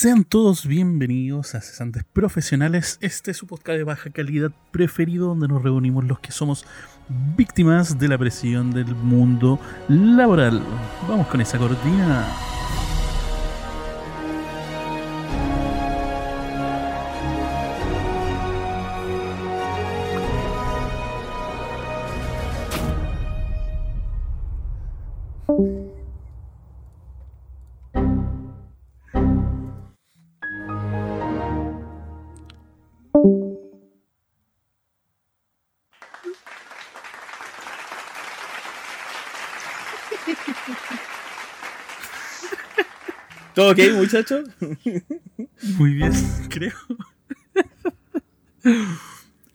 Sean todos bienvenidos a Cesantes Profesionales. Este es su podcast de baja calidad preferido donde nos reunimos los que somos víctimas de la presión del mundo laboral. Vamos con esa cortina. ¿Todo ok, muchachos? Muy bien, creo.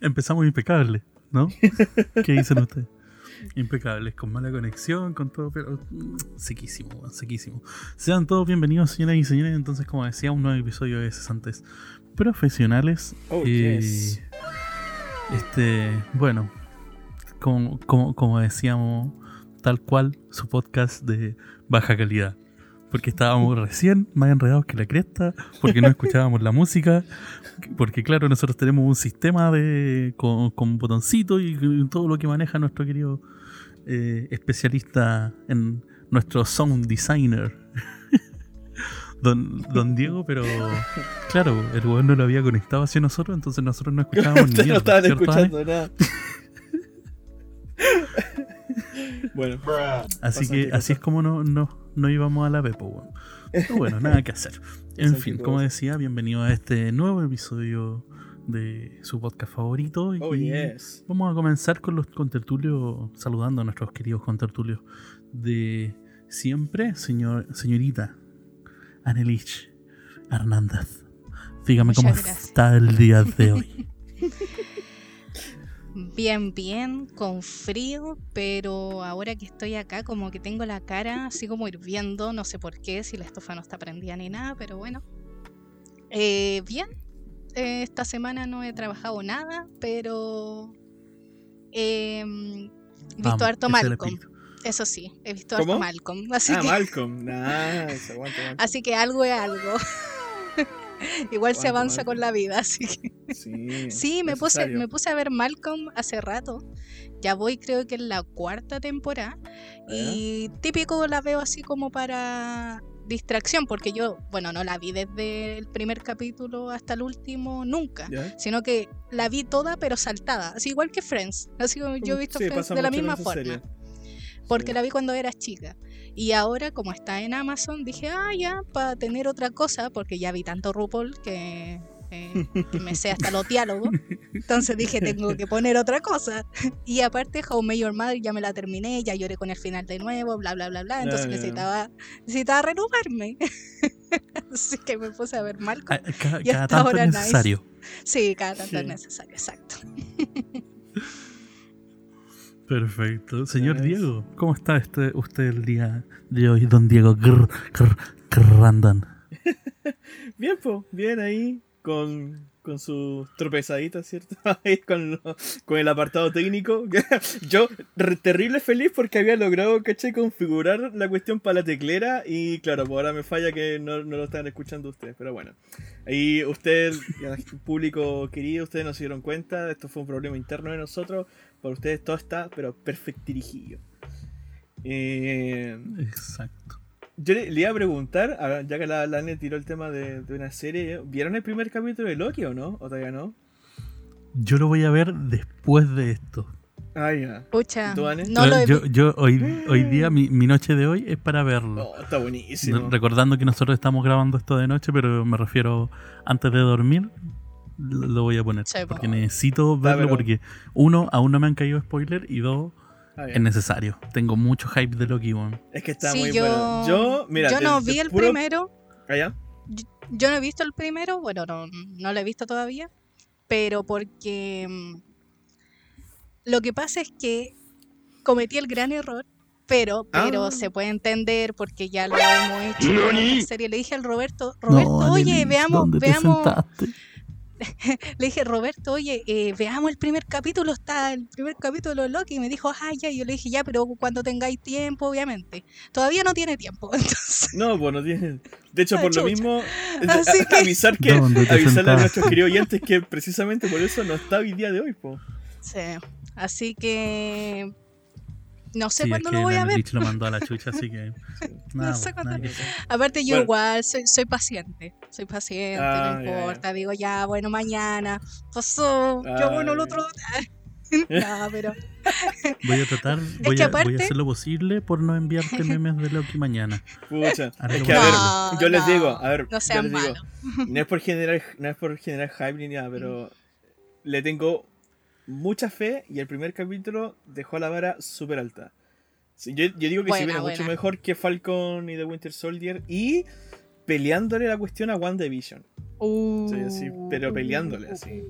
Empezamos impecable, ¿no? ¿Qué dicen ustedes? Impecables, con mala conexión, con todo, pero sequísimo, sequísimo. Sean todos bienvenidos, señoras y señores. Entonces, como decía, un nuevo episodio de Cesantes Profesionales. Oh, Eh, yes. Este, bueno, como, como, como decíamos, tal cual su podcast de baja calidad. Porque estábamos recién más enredados que la cresta, porque no escuchábamos la música, porque claro, nosotros tenemos un sistema de con, con botoncito y todo lo que maneja nuestro querido eh, especialista en nuestro sound designer. Don, don Diego, pero claro, el weón no lo había conectado hacia nosotros, entonces nosotros no escuchábamos ni Ustedes no mierda, estaban escuchando nada. bueno, Así que así es como no, no, no íbamos a la Pepo, weón. Pero bueno, nada que hacer. En fin, como decía, bienvenido a este nuevo episodio de su podcast favorito. Y oh yes. vamos a comenzar con los contertulios, saludando a nuestros queridos contertulios de siempre, señor, señorita Anelich Hernández. Dígame Muchas cómo gracias. está el día de hoy. Bien, bien, con frío, pero ahora que estoy acá como que tengo la cara así como hirviendo, no sé por qué, si la estufa no está prendida ni nada, pero bueno. Eh, bien, eh, esta semana no he trabajado nada, pero he mm, visto harto Malcolm, eso sí, he visto ¿Cómo? harto Malcolm, así Ah, que, Malcolm. Nice, aguanta, aguanta. así que algo es algo. Igual se avanza con la vida, así que... Sí, Sí, me puse, me puse a ver Malcolm hace rato. Ya voy creo que en la cuarta temporada. Y típico la veo así como para distracción, porque yo, bueno, no la vi desde el primer capítulo hasta el último nunca. ¿Ya? Sino que la vi toda pero saltada, así igual que Friends. Así como yo he visto Sí, Friends de la misma forma. serie. Porque Sí. la vi cuando era chica. Y ahora, como está en Amazon, dije, ah, ya, para tener otra cosa, porque ya vi tanto RuPaul que, eh, que me sé hasta los diálogos. Entonces dije, tengo que poner otra cosa. Y aparte, How May Your Mother ya me la terminé, ya lloré con el final de nuevo, bla, bla, bla, bla. Entonces ya. necesitaba, necesitaba renovarme. Así que me puse a ver Ah, Malcolm. Cada, Y cada hasta tanto ahora es nice. necesario. Sí, cada tanto es Sí. necesario, exacto. Perfecto. Señor. Diego, ¿cómo está este, usted el día de hoy, don Diego Grr? Bien, pues, bien ahí, con, con sus tropezaditas, ¿cierto? Con, lo- con el apartado técnico. Yo, terrible feliz porque había logrado, ¿cachai? Configurar la cuestión para la teclera y claro, pues ahora me falla que no, lo están escuchando ustedes, pero bueno. Ahí ustedes, ya, público querido, ustedes no se dieron cuenta, esto fue un problema interno de nosotros, para ustedes todo está, pero perfectirijillo. Eh, Exacto. Yo le, le iba a preguntar, a ya que la, la Ane tiró el tema de, de una serie, ¿vieron el primer capítulo de Loki o no? ¿O todavía no? Yo lo voy a ver después de esto. Ah, ya. Pucha, ¿Y tú, no lo he yo, yo hoy, hoy día, mi, mi noche de hoy es para verlo. Oh, está buenísimo. Recordando que nosotros estamos grabando esto de noche, pero me refiero antes de dormir, lo lo voy a poner. Porque po. necesito verlo pero- porque, uno, aún no me han caído spoiler y dos, Ah, es necesario. Tengo mucho hype de Loki, weón. Es que está Sí, muy yo, bueno. Yo, mira, yo no vi el puro- primero, Ah, ya. yo no he visto el primero, bueno, no, no lo he visto todavía, pero porque mm, lo que pasa es que cometí el gran error, pero, pero Ah. se puede entender porque ya lo hemos hecho en otra serie. Le dije al Roberto, Roberto, No, oye, veamos, ¿dónde te veamos, sentaste? le dije, Roberto, oye, eh, veamos el primer capítulo, está el primer capítulo de Loki. Y me dijo, ah, ya. Y yo le dije, ya, pero cuando tengáis tiempo, obviamente. Todavía no tiene tiempo. Entonces, No, pues no tienen. De hecho, Ah, por lo mismo, Así que- avisar que ¿Dónde te avisarle a nuestros queridos oyentes que precisamente por eso no está hoy día de hoy, po. sí. Así que. No sé Sí, es cuándo que lo voy a ver. Lo mandó a la chucha, así que. Nada, sé pues, cuándo-. Aparte, yo Bueno. igual soy, soy paciente. Soy paciente, Ah, no importa. Digo, ya, bueno, mañana pasó. yo, Ah, bueno, el otro. no, pero. Voy a tratar, voy, que a, voy a hacer lo posible por no enviarte memes de Loki mañana. Pucha. Es que, a ver, No, yo les no, digo, a ver, No yo sean les digo, no es por generar, no es por generar hype ni nada, pero le tengo mucha fe y el primer capítulo dejó la vara súper alta. Sí, yo, yo digo que se Buena, viene mucho mejor que Falcon y The Winter Soldier y peleándole la cuestión a WandaVision. Sí, así, pero peleándole así.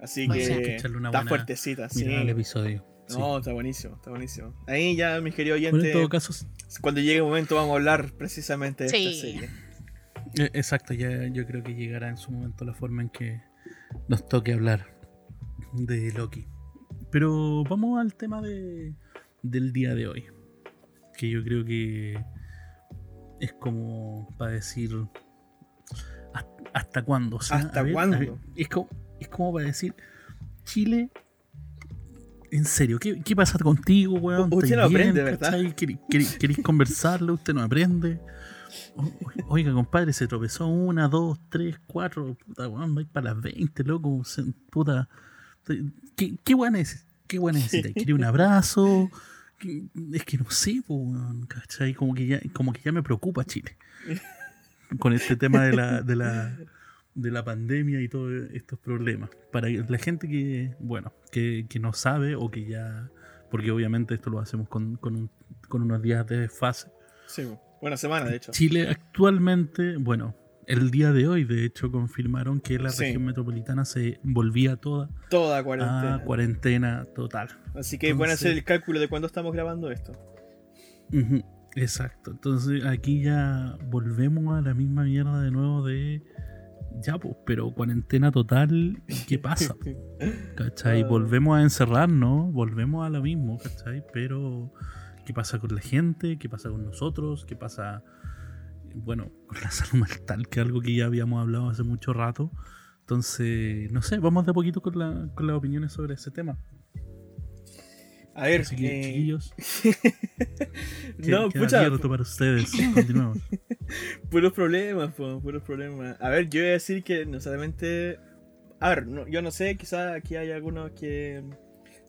Así Bueno, que, hay que una está buena fuertecita, sí. El episodio. Sí. No, está buenísimo, está buenísimo. Ahí ya, mis queridos Bueno, en oyentes, todo caso, cuando llegue el momento vamos a hablar precisamente de Sí. esta serie. eh, exacto, ya yo creo que llegará en su momento la forma en que nos toque hablar de Loki. Pero vamos al tema de, del día de hoy. Que yo creo que es como para decir. ¿Hasta, hasta cuándo? O sea, ¿Hasta ver, cuándo? ver, es, como, es como para decir. Chile. En serio, ¿qué, qué pasa contigo, weón? Usted ¿Estáis no aprende, bien, ¿verdad? cachai? ¿Querí- querí- ¿Queréis conversarlo? ¿Usted no aprende? O- Oiga, compadre, se tropezó una, dos, tres, cuatro. Puta, weón, va a ir para las 20, loco. se- Puta. ¿Qué, qué weón es? ¿Qué weón necesita? ¿Quiere un abrazo? ¿Qué- Es que no sé, ¿cachai? Como que, ya, como que ya me preocupa Chile. Con este tema de la, de la, de la pandemia y todos estos problemas. Para la gente que, bueno, que, que no sabe o que ya. Porque obviamente esto lo hacemos con, con, un- con unos días de fase. Sí, buena semana, de hecho. Chile actualmente, bueno, el día de hoy de hecho confirmaron que la Sí. región metropolitana se volvía toda Toda a cuarentena. cuarentena total. Así que pueden hacer el cálculo de cuándo estamos grabando esto. Exacto. Entonces aquí ya volvemos a la misma mierda de nuevo de... Ya, pues, pero cuarentena total, ¿y ¿qué pasa? ¿Cachai? Ah. Volvemos a encerrarnos, volvemos a lo mismo, ¿cachai? Pero, ¿qué pasa con la gente? ¿Qué pasa con nosotros? ¿Qué pasa, bueno, con la salud mental? Que es algo que ya habíamos hablado hace mucho rato. Entonces, no sé, vamos de a poquito con, la- con las opiniones sobre ese tema. A ver, Así que, eh, chiquillos, que, no, queda pucha, abierto para ustedes. Continuemos. puros problemas, po, puros problemas. A ver, yo voy a decir que no solamente. A ver, no- yo no sé, quizás aquí hay algunos que.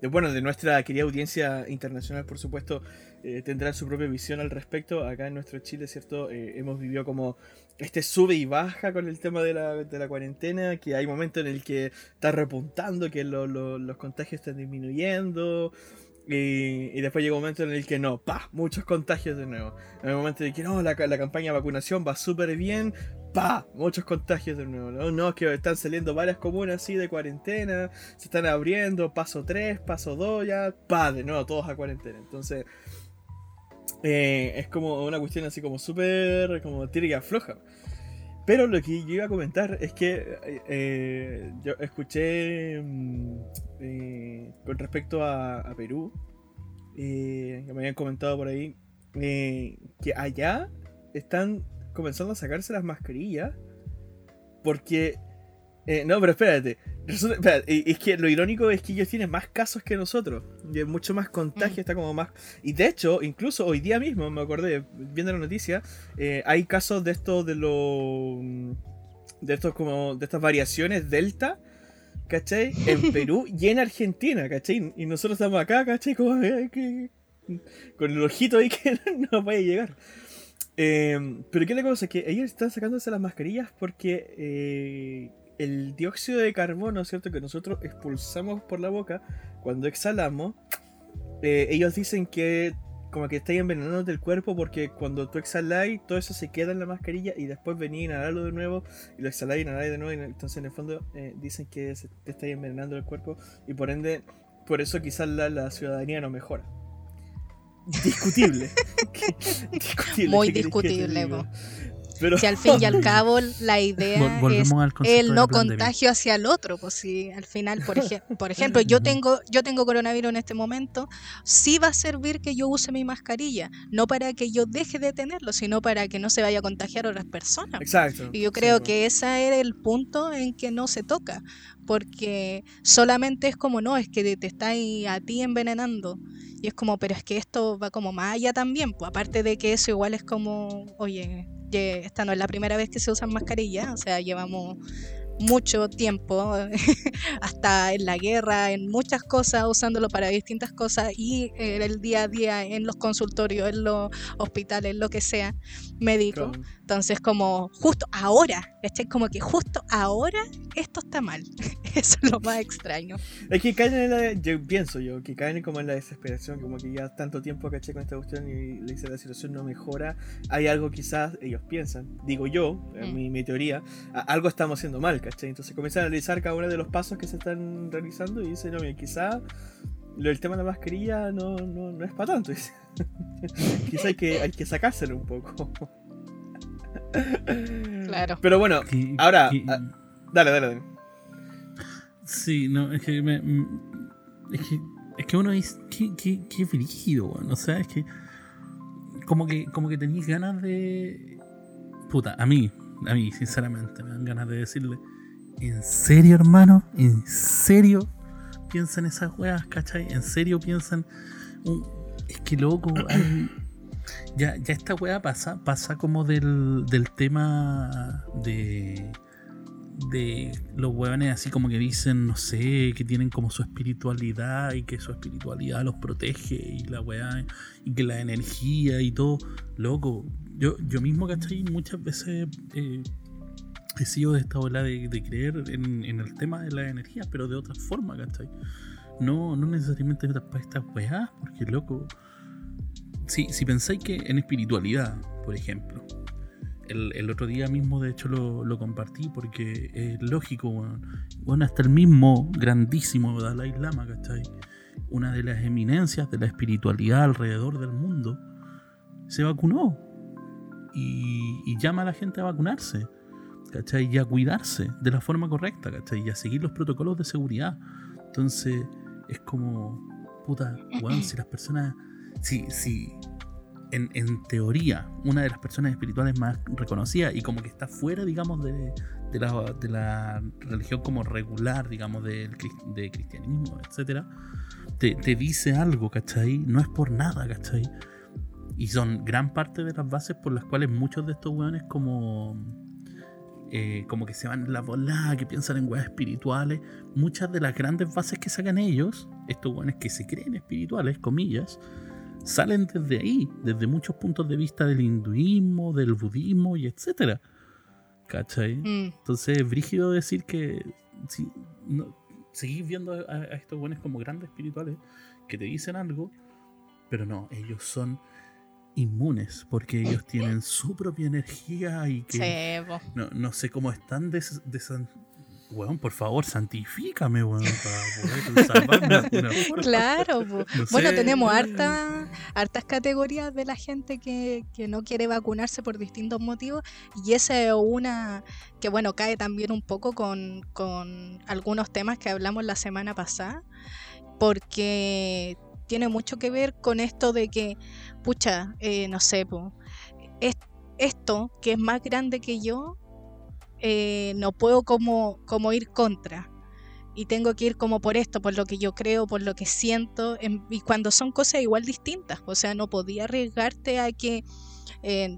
de- bueno, de nuestra querida audiencia internacional, por supuesto, eh, tendrán su propia visión al respecto. Acá en nuestro Chile, ¿cierto? Eh, hemos vivido como este sube y baja con el tema de la, de la cuarentena, que hay momentos en el que está repuntando, que lo- lo- los contagios están disminuyendo. Y, y después llega un momento en el que no, pa, muchos contagios de nuevo. En el momento en el que no, la, la campaña de vacunación va súper bien, pa, muchos contagios de nuevo. No, no, que están saliendo varias comunas así de cuarentena, se están abriendo, paso 3, paso 2, ya, pa, de nuevo, todos a cuarentena. Entonces, eh, es como una cuestión así como súper, como tira y afloja. Pero lo que yo iba a comentar es que eh, eh, yo escuché mm, con respecto a, a Perú, que me habían comentado por ahí, que allá están comenzando a sacarse las mascarillas porque... eh, no, pero espérate. Resulta- es que lo irónico es que ellos tienen más casos que nosotros. Y mucho más contagio, Mm. está como más... Y de hecho, incluso hoy día mismo, me acordé, viendo la noticia, eh, hay casos de estos de los... De estos como... De estas variaciones delta. ¿Cachai? En Perú y en Argentina, ¿cachai? Y nosotros estamos acá, ¿cachai? Como, eh, que- con el ojito ahí que no puede llegar. Eh, pero qué la cosa, que ellos están sacándose las mascarillas porque eh, el dióxido de carbono, ¿cierto? Que nosotros expulsamos por la boca cuando exhalamos, eh, ellos dicen que como que está envenenando el cuerpo porque cuando tú exhaláis, todo eso se queda en la mascarilla y después venís a inhalarlo de nuevo y lo exhaláis y inhaláis de nuevo. y entonces en el fondo eh, dicen que se te está envenenando el cuerpo y por ende, por eso quizás la, la ciudadanía no mejora. Discutible. discutible. Muy ¿qué queréis que te discutible. Pero- Si al fin y al cabo la idea Vol- es el no contagio hacia el otro, pues si al final, por, ej- por ejemplo, yo tengo, yo tengo coronavirus en este momento, sí va a servir que yo use mi mascarilla, no para que yo deje de tenerlo, sino para que no se vaya a contagiar a otras personas. Exacto. Y yo Sí, creo po. que ese era el punto en que no se toca, porque solamente es como, no, es que te está ahí a ti envenenando. Y es como, pero es que esto va como más allá también, pues aparte de que eso igual es como, oye, ye- esta no es la primera vez que se usan mascarillas, o sea, llevamos mucho tiempo, hasta en la guerra, en muchas cosas, usándolo para distintas cosas y en el día a día en los consultorios, en los hospitales, lo que sea, médico. Claro. Entonces, como justo ahora, ¿cachai? Como que justo ahora esto está mal. Eso es lo más extraño. Es que caen en la. Yo pienso yo, que caen como en la desesperación, como que ya tanto tiempo caché con esta cuestión y le dice la situación no mejora. Hay algo quizás, ellos piensan, digo yo, en Mm. mi, mi teoría, algo estamos haciendo mal, ¿cachai? Entonces comienzan a analizar cada uno de los pasos que se están realizando y dicen, no, mira, quizás lo del tema de la mascarilla no, no, no es para tanto. dice. quizás hay que, hay que sacárselo un poco. Claro. Pero bueno, ahora, ah, dale, dale, dale. Sí, no, es que me, mm, es que es que uno dice qué, qué, qué brígido, weón. O sea, es que como que como que tenéis ganas de puta, a mí, a mí sinceramente me dan ganas de decirle, ¿en serio, hermano? ¿En serio piensan esas weas, cachai? ¿En serio piensan un- es que loco, hay- ya, ya esta wea pasa, pasa como del, del tema de de los hueones así como que dicen, no sé, que tienen como su espiritualidad y que su espiritualidad los protege y la weá, y que la energía y todo, loco. Yo, yo mismo, ¿cachai? Muchas veces eh, he sido de esta ola de, de creer en, en el tema de la energía, pero de otra forma, ¿cachai? No, no necesariamente para estas weas, porque loco. Si, si pensáis que en espiritualidad, por ejemplo, el, el otro día mismo, de hecho, lo, lo compartí porque es lógico, weón. Bueno, hasta el mismo grandísimo Dalai Lama, ¿cachai? Una de las eminencias de la espiritualidad alrededor del mundo, se vacunó. Y, y llama a la gente a vacunarse, Y a cuidarse de la forma correcta, ¿cachai? Y a seguir los protocolos de seguridad. Entonces, es como, puta, weón, si las personas, si, si en, en teoría, una de las personas espirituales más reconocidas y como que está fuera, digamos, de, de la, de la religión como regular, digamos, del de cristianismo, etcétera, te, te dice algo, ¿cachai? No es por nada, ¿cachai? Y son gran parte de las bases por las cuales muchos de estos weones como... eh, como que se van en la bola, que piensan en weas espirituales. Muchas de las grandes bases que sacan ellos, estos weones que se creen espirituales, comillas, salen desde ahí, desde muchos puntos de vista del hinduismo, del budismo y etcétera. ¿Cachai? Mm, Entonces es brígido decir que si, no, seguís viendo a, a estos buenos como grandes espirituales que te dicen algo, pero no, ellos son inmunes porque ellos tienen su propia energía y que sí, no, no sé cómo están de, de san- Weón, por favor, santifícame, weón, para poder salvarme. Claro, po. No Bueno, sé. tenemos harta, hartas categorías de la gente que, que no quiere vacunarse por distintos motivos y esa es una que, bueno, cae también un poco con, con algunos temas que hablamos la semana pasada, porque tiene mucho que ver con esto de que, pucha, eh, no sé, es- esto que es más grande que yo, eh, no puedo como, como ir contra. Y tengo que ir como por esto, por lo que yo creo, por lo que siento, en- y cuando son cosas igual distintas, o sea, no podía arriesgarte a que, eh,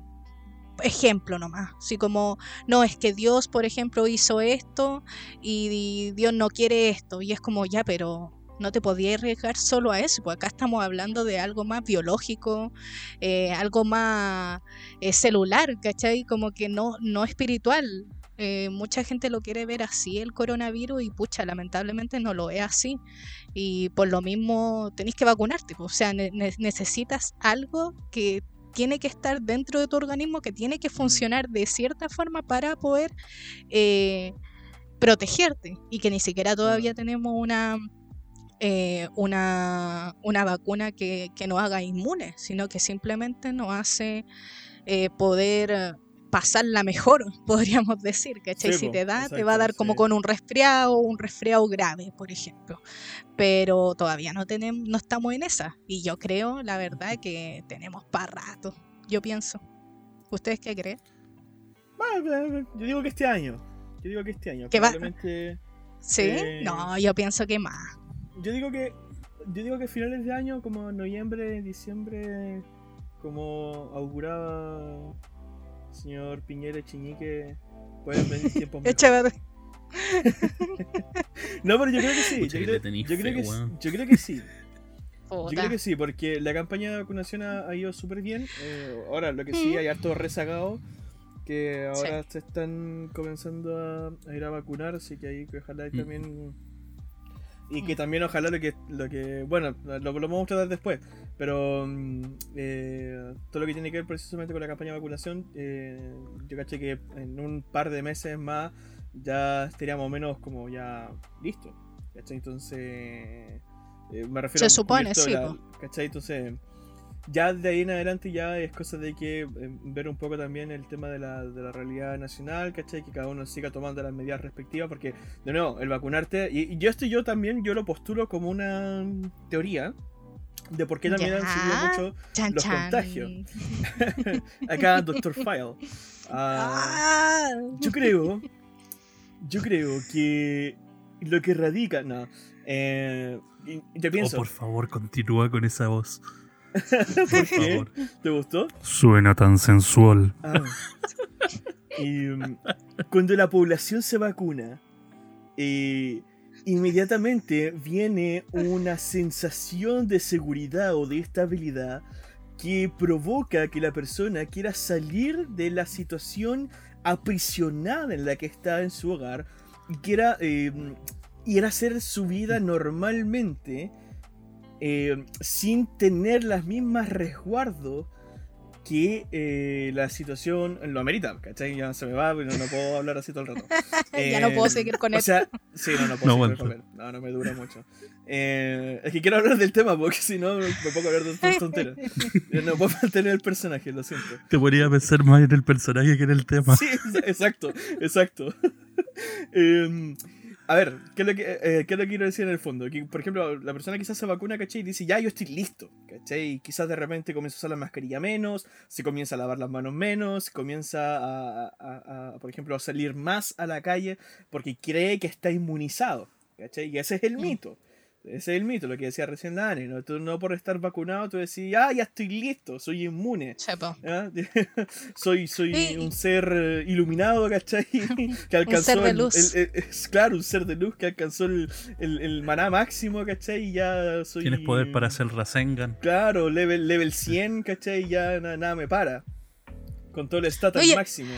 ejemplo nomás, así como, no, es que Dios, por ejemplo, hizo esto y Dios no quiere esto, y es como, ya, pero no te podía arriesgar solo a eso, porque acá estamos hablando de algo más biológico, eh, algo más eh, celular, ¿cachai? Como que no, no espiritual. Eh, mucha gente lo quiere ver así el coronavirus y pucha, lamentablemente no lo es así. Y por lo mismo tenéis que vacunarte. O sea, ne- ne- necesitas algo que tiene que estar dentro de tu organismo, que tiene que funcionar de cierta forma para poder eh, protegerte. Y que ni siquiera todavía tenemos una, eh, una, una vacuna que, que nos haga inmunes, sino que simplemente nos hace eh, poder pasarla mejor, podríamos decir, ¿cachai? Sí, si te da, te va a dar como sí. con un resfriado, un resfriado grave, por ejemplo. Pero todavía no tenemos, no estamos en esa. Y yo creo, la verdad, que tenemos para rato. Yo pienso. ¿Ustedes qué creen? Bueno, yo digo que este año. Yo digo que este año. Que va-. ¿Sí? Eh, No, yo pienso que más. Yo digo que. Yo digo que finales de año, como noviembre, diciembre, como auguraba el señor Piñera Chiñique, pueden venir tiempos mejores. No, pero yo creo que sí. Yo que creo, yo creo que, yo creo que sí. Yo creo que sí, porque la campaña de vacunación ha, ha ido súper bien. Eh, ahora, lo que sí, hay harto rezagado que ahora se están comenzando a, a ir a vacunar, así que ahí que ojalá Mm. también... Y que Mm. también ojalá lo que... Lo que bueno, lo, lo vamos a tratar después, pero mm, eh, todo lo que tiene que ver precisamente con la campaña de vacunación, eh, yo caché que en un par de meses más ya estaríamos menos como ya listo. ¿cachai? Entonces, eh, me refiero Se a supone, sí, la-. ¿cachai? Entonces, ya de ahí en adelante ya es cosa de que eh, ver un poco también el tema de la, de la realidad nacional, ¿cachai? Que cada uno siga tomando las medidas respectivas, porque, de nuevo, el vacunarte, y, y yo esto yo también, yo lo postulo como una teoría de por qué también han subido mucho Chan, los chan. contagios. acá Dr. File. Ah. yo creo, yo creo que lo que radica, no, eh, y- y te Oh, pienso, por favor, continúa con esa voz. ¿por qué? favor. ¿Te gustó? Suena tan sensual. Ah. Y, um, cuando la población se vacuna, eh, inmediatamente viene una sensación de seguridad o de estabilidad que provoca que la persona quiera salir de la situación aprisionada en la que está en su hogar y quiera eh, ir a hacer su vida normalmente eh, sin tener las mismas resguardos que eh, la situación lo amerita, ¿cachai? Ya se me va, pero no puedo hablar así todo el rato. Ya no puedo seguir con o esto. sea, sí, no, no No puedo seguir aguanto. con él. No, no me dura mucho. Eh, es que quiero hablar del tema porque si no me pongo a hablar de tonteras. No puedo mantener el personaje, lo siento. Te ponía a pensar más en el personaje que en el tema. Sí, exacto, exacto. A ver, ¿qué es, lo que, eh, ¿qué es lo que quiero decir en el fondo? Que, por ejemplo, la persona quizás se vacuna, ¿cachai? Y dice, ya, yo estoy listo, ¿cachai? Y quizás de repente comienza a usar la mascarilla menos, se comienza a lavar las manos menos, comienza a, a- a- a, por ejemplo, a salir más a la calle porque cree que está inmunizado, ¿cachai? Y ese es el Mm. Ese es el mito, lo que decía recién Dani, ¿no? Tú no por estar vacunado, tú decís, ah, ya estoy listo, soy inmune. Chepo. ¿Ah? soy soy un ser eh, iluminado, ¿cachai? Que alcanzó ser de luz. el- el- es claro, un ser de luz que alcanzó el, el, el maná máximo, ¿cachai? Y ya soy. Tienes poder para hacer Rasengan. Claro, level, level 100, ¿cachai? Y ya na- nada me para. Con todo el stat al máximo.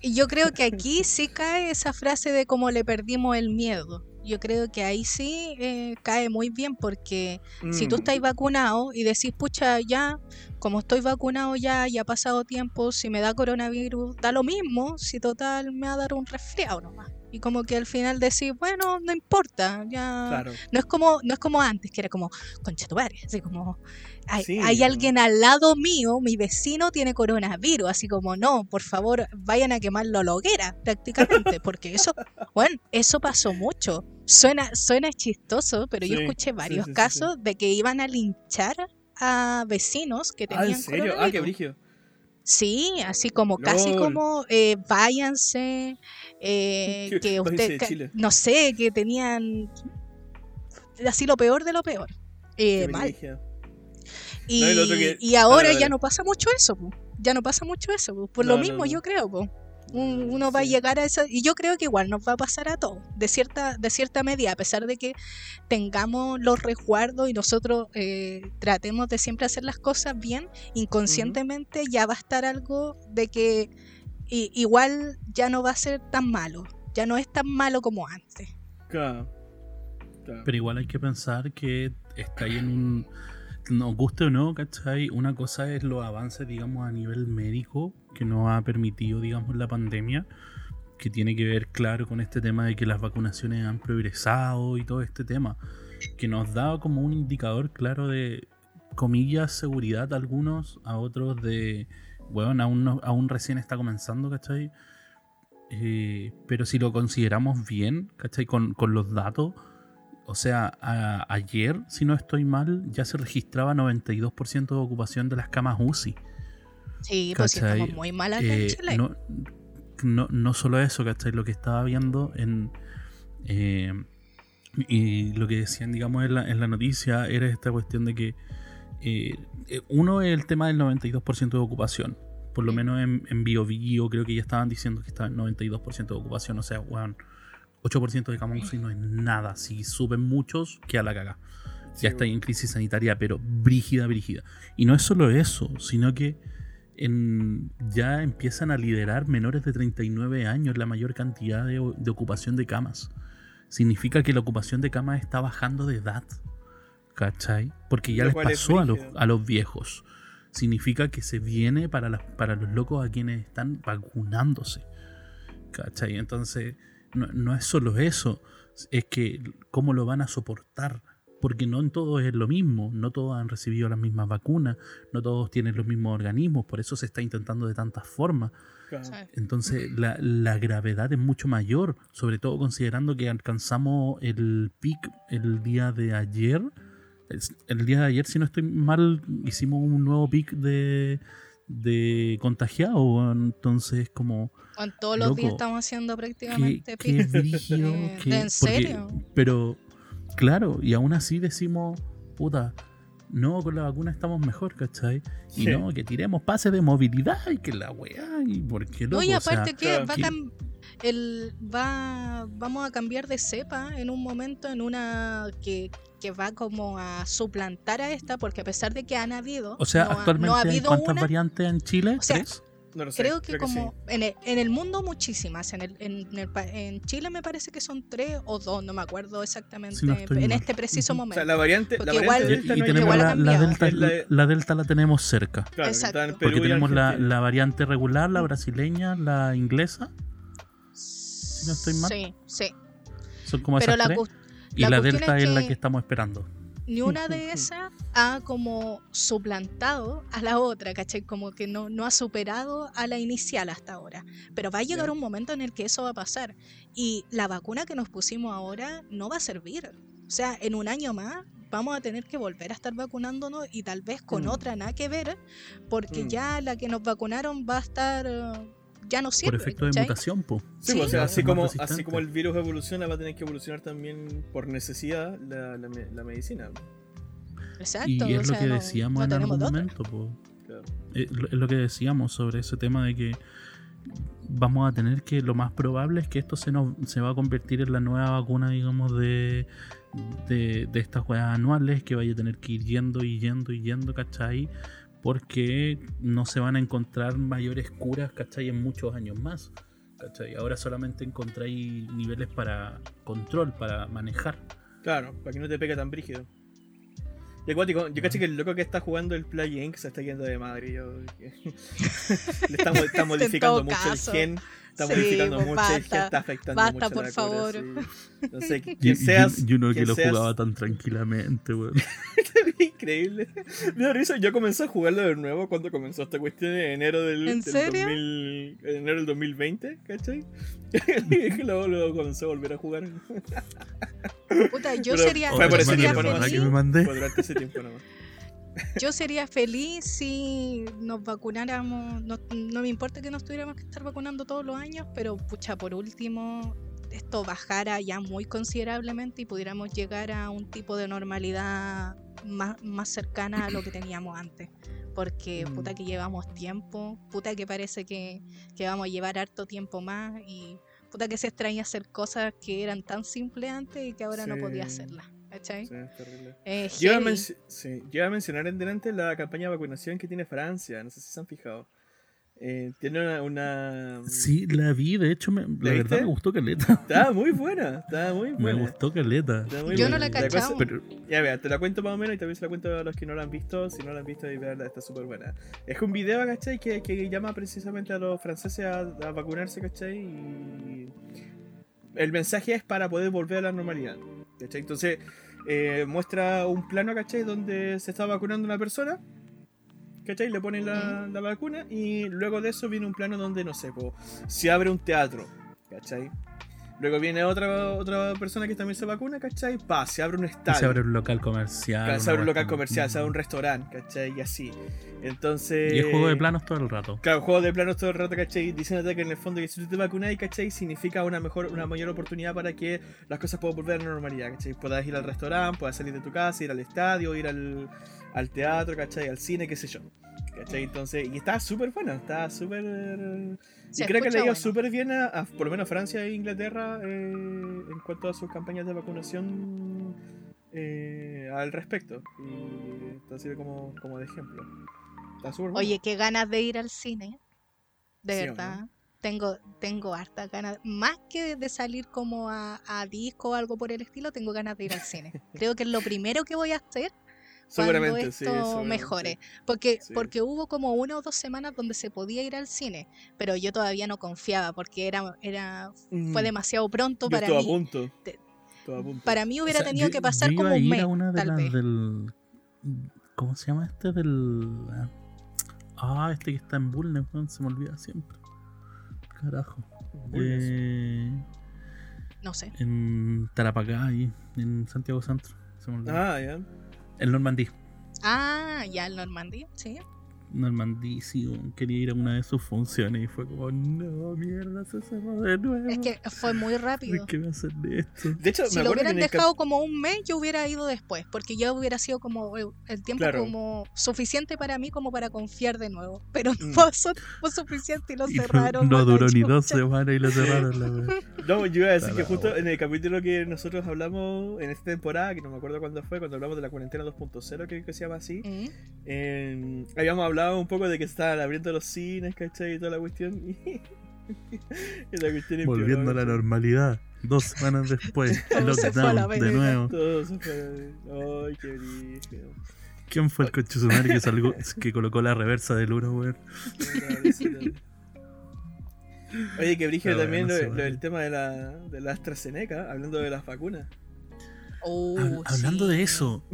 Y yo creo que aquí sí cae esa frase de cómo le perdimos el miedo. Yo creo que ahí sí eh, cae muy bien porque si tú Mm, estás vacunado y decís, pucha, ya, como estoy vacunado ya, ya ha pasado tiempo, si me da coronavirus, da lo mismo, si total me va a dar un resfriado nomás. Y como que al final decís, bueno, no importa, ya... Claro. No es como, no es como antes, que era como, concha tu madre", así como, hay, Sí, hay no. alguien al lado mío, mi vecino tiene coronavirus, así como, no, por favor, vayan a quemarlo a la hoguera, prácticamente, porque eso, bueno, eso pasó mucho. Suena, suena chistoso, pero yo escuché varios sí, casos de que iban a linchar a vecinos que Ah, tenían ¿en serio? Ah, qué coronavirus. Sí, así como casi como eh, váyanse, eh, Que usted, ca- no sé, que tenían así lo peor de lo peor. Eh, mal. Y, No, y que- ahora ya no pasa mucho eso, po. ya no pasa mucho eso, po. por No, lo mismo yo creo, po. Un- uno va a llegar a eso y yo creo que igual nos va a pasar a todos, de cierta, de cierta medida, a pesar de que tengamos los resguardos y nosotros eh, tratemos de siempre hacer las cosas bien, inconscientemente ya va a estar algo de que igual ya no va a ser tan malo, ya no es tan malo como antes. Claro. Claro. Pero igual hay que pensar que está ahí en un. Nos guste o no, ¿cachai? Una cosa es los avances, digamos, a nivel médico que nos ha permitido, digamos, la pandemia, que tiene que ver, claro, con este tema de que las vacunaciones han progresado y todo este tema, que nos da como un indicador claro de, comillas, seguridad a algunos, a otros de weón, aún, no- aún recién está comenzando, ¿cachai? Eh, pero si lo consideramos bien, ¿cachai? Con, los datos, o sea, ayer, si no estoy mal, ya se registraba 92% de ocupación de las camas UCI. Sí, pues sí, estamos muy mal acá en Eh, Chile. no, no, no solo eso, ¿cachai? Lo que estaba viendo en. eh, y lo que decían, digamos, en la, en la noticia era esta cuestión de que. eh, eh, uno es el tema del 92% de ocupación. Por lo menos en, en Bio Bio creo que ya estaban diciendo que estaba en 92% de ocupación. O sea, weón, 8% de camas no es nada. Si suben muchos, queda la caga Sí, ya está ahí en crisis sanitaria, pero brígida, brígida. Y no es solo eso, sino que en- ya empiezan a liderar menores de 39 años la mayor cantidad de, ocupación de camas. Significa que la ocupación de camas está bajando de edad. ¿Cachai? Porque ya Lo les pasó a los, a los viejos. Significa que se viene para, las- para los locos a quienes están vacunándose. ¿Cachai? Entonces, no, no es solo eso, es que cómo lo van a soportar. Porque no en todos es lo mismo, no todos han recibido las mismas vacunas, no todos tienen los mismos organismos, por eso se está intentando de tantas formas. claro. Entonces la, la gravedad es mucho mayor, sobre todo considerando que alcanzamos el pic el día de ayer. El día de ayer, si no estoy mal, hicimos un nuevo pic de, de contagiados. Entonces, como Bueno, todos los días estamos haciendo prácticamente qué brígido. Qué- ¿en serio? pero, claro, y aún así decimos, puta, no, con la vacuna estamos mejor, ¿cachai? Y Sí. no, que tiremos pases de movilidad y que la weá, y porque No, loco, y o sea, aparte que va a que- cam- el, va, vamos a cambiar de cepa en un momento, en una que, que va como a suplantar a esta, porque a pesar de que han habido, O sea, no ha- actualmente no ha habido cuántas una, variantes en Chile? O sea, ¿Tres? No lo sé, creo que como en, el, en el mundo muchísimas, en, el, en, el pa- en Chile me parece que son tres o dos, no me acuerdo exactamente Si no en mal. este preciso O momento. sea, la variante, la variante Y, Delta y no igual la, delta, la- delta la tenemos cerca. Claro, Exacto. está en Perú Porque tenemos la, variante regular, la brasileña, la inglesa. no estoy mal. Sí, sí. Son como Pero esas la, tres. Y la delta es es, la que- que estamos esperando. ni una de esas ha como suplantado a la otra, ¿cachai? Como que no, no ha superado a la inicial hasta ahora. Pero va a llegar un momento en el que eso va a pasar. Y la vacuna que nos pusimos ahora no va a servir. O sea, en un año más vamos a tener que volver a estar vacunándonos y tal vez con Mm. otra nada que ver, porque Mm. ya la que nos vacunaron va a estar... eh, ya no Por sirve. efecto de mutación, po. Sí, Sí. o sea, así como, así como el virus evoluciona, va a tener que evolucionar también por necesidad la, la medicina. Exacto. Y o es lo sea, que decíamos no en algún momento, po. Claro. Es lo, es lo que decíamos sobre ese tema de que vamos a tener que lo más probable es que esto se nos se va a convertir en la nueva vacuna digamos de de, de estas juegas anuales que vaya a tener que ir yendo y yendo y yendo ¿cachai? porque no se van a encontrar mayores curas ¿cachai? en muchos años más ¿cachai? ahora solamente encontráis niveles para control para manejar Claro, para que no te pegue tan brígido. Y acuático, yo caché que el loco que está jugando el Play Inc. se está yendo de madre. Yo, le está, mo- está modificando mucho caso. el gen. Está Sí, modificando pues, mucho el gen, basta, está afectando basta, mucho por la favor. cura, sí. No sé, y, quien seas. y- y uno que lo seas- jugaba tan tranquilamente weón. Increíble. Me risa, yo comencé a jugarlo de nuevo cuando comenzó esta cuestión en enero del, ¿En del serio? 2000 en enero del 2020, ¿cachai? y luego, luego comencé a volver a jugar. Puta, yo Pero sería, fue por yo ese sería tiempo nomás, ¿Verdad que feliz. me mandé? Fue durante ese tiempo nomás. Yo sería feliz si nos vacunáramos. No, no me importa que nos tuviéramos que estar vacunando todos los años, pero pucha, por último, esto bajara ya muy considerablemente y pudiéramos llegar a un tipo de normalidad más, más cercana a lo que teníamos antes. Porque Mm. puta que llevamos tiempo, puta que parece que, que vamos a llevar harto tiempo más y puta que se extraña hacer cosas que eran tan simples antes y que ahora no podía hacerlas. ¿Cachai? Sí, es terrible. Eh, Yo iba, sí, yo iba a mencionar en delante la campaña de vacunación que tiene Francia. No sé si se han fijado. Eh, tiene una, una- Sí, la vi, de hecho, me- la ¿La verdad me gustó Caleta. Estaba muy buena. Estaba muy Me buena. gustó Caleta. Yo no buena. la he cachado. Pero, Ya, vea, te la cuento más o menos y también se la cuento a los que no la han visto. Si no la han visto, ahí veanla, está súper buena. Es un video, ¿cachai? Que, que llama precisamente a los franceses a, a vacunarse, ¿cachai? Y el mensaje es para poder volver a la normalidad, ¿cachai? Entonces, eh, muestra un plano, ¿cachai? Donde se está vacunando una persona, ¿cachai? Le ponen la, la vacuna y luego de eso viene un plano donde, no sé, po, se abre un teatro, ¿cachai? Luego viene otra, otra persona que también se vacuna, ¿cachai? Pa, se abre un estadio. se abre un local comercial. Se abre un local comercial, se abre un restaurante, ¿cachai? Y así. Entonces. Y es juego de planos todo el rato. Claro, juego de planos todo el rato, ¿cachai? Diciéndote que en el fondo que si tú te vacunas, ¿cachai? Significa una mejor, una mayor oportunidad para que las cosas puedan volver a la normalidad, ¿cachai? Puedas ir al restaurante, puedas salir de tu casa, ir al estadio, ir al, al teatro, ¿cachai? Al cine, qué sé yo. ¿Cachai? Entonces, y está súper bueno, está súper... Se y creo que le ha ido bueno. súper bien a, a por lo menos Francia e Inglaterra eh, en cuanto a sus campañas de vacunación eh, al respecto. Y esto como, como de ejemplo. Está súper bueno. Oye, qué ganas de ir al cine. De Sí, ¿o no? verdad. Tengo, tengo hartas ganas. Más que de salir como a, a disco o algo por el estilo, tengo ganas de ir al cine. Creo que es lo primero que voy a hacer cuando seguramente, esto sí, seguramente. mejore. Porque, Sí. porque hubo como una o dos semanas donde se podía ir al cine, pero yo todavía no confiaba porque era, era, fue Mm. demasiado pronto Yo para a mí. punto. Te- Estuve a punto. Para mí hubiera O sea, tenido yo- que pasar como un ir mes, a una de tal las vez. del. ¿Cómo se llama este? Del. Ah, este que está en Bulnes, se me olvida siempre. Carajo. Eh, No sé. en Tarapacá, ahí, en Santiago Centro. Se me olvidó. Ah, ya. En Normandía. Ah, ya el Normandía, sí. Normandía, sí, quería ir a una de sus funciones y fue como, no, mierda, se cerró de nuevo. Es que fue muy rápido. ¿Por qué me hacen esto? De hecho, Si me lo que hubieran el dejado como un mes, yo hubiera ido después, porque ya hubiera sido como el el tiempo Claro. como suficiente para mí como para confiar de nuevo. Pero no Mm. pasó fue suficiente y lo Y no- cerraron. no, duró ni dos semanas y lo cerraron la wea. No, yo iba a decir que justo en el capítulo que nosotros hablamos en esta temporada, que no me acuerdo cuándo fue, cuando hablamos de la cuarentena 2.0, creo que se llama así, Mm. eh, habíamos hablado un poco de que estaban abriendo los cines, ¿cachai? Y toda la cuestión. Y, la cuestión Volviendo a la normalidad. Dos semanas después, Todo se fue a la lockdown de nuevo. Todo se fue. Ay, qué brígido. ¿Quién fue el coche que, que colocó la reversa del uno, weón? Oye, que brígido también lo, lo del tema de la, de la AstraZeneca, hablando de las vacunas. Oh, Hab- hablando sí. de eso,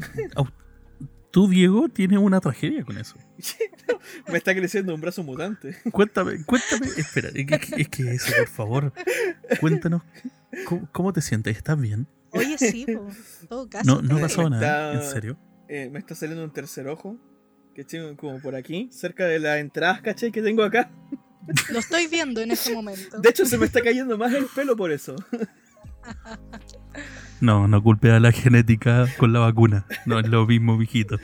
tú, Diego, tienes una tragedia con eso. Me está creciendo un brazo mutante. Cuéntame, cuéntame. Espera, es que, es que eso, por favor. Cuéntanos, ¿cómo, cómo te sientes? ¿Estás bien? Oye, sí, po, en todo caso. No, no Me pasó nada, está- ¿en serio? Eh, me está saliendo un tercer ojo. ¿Cachai? Como por aquí, cerca de las entradas, ¿cachai? Que tengo acá. Lo estoy viendo en este momento. De hecho, se me está cayendo más el pelo por eso. No, no culpe a la genética con la vacuna. No es lo mismo, mijito.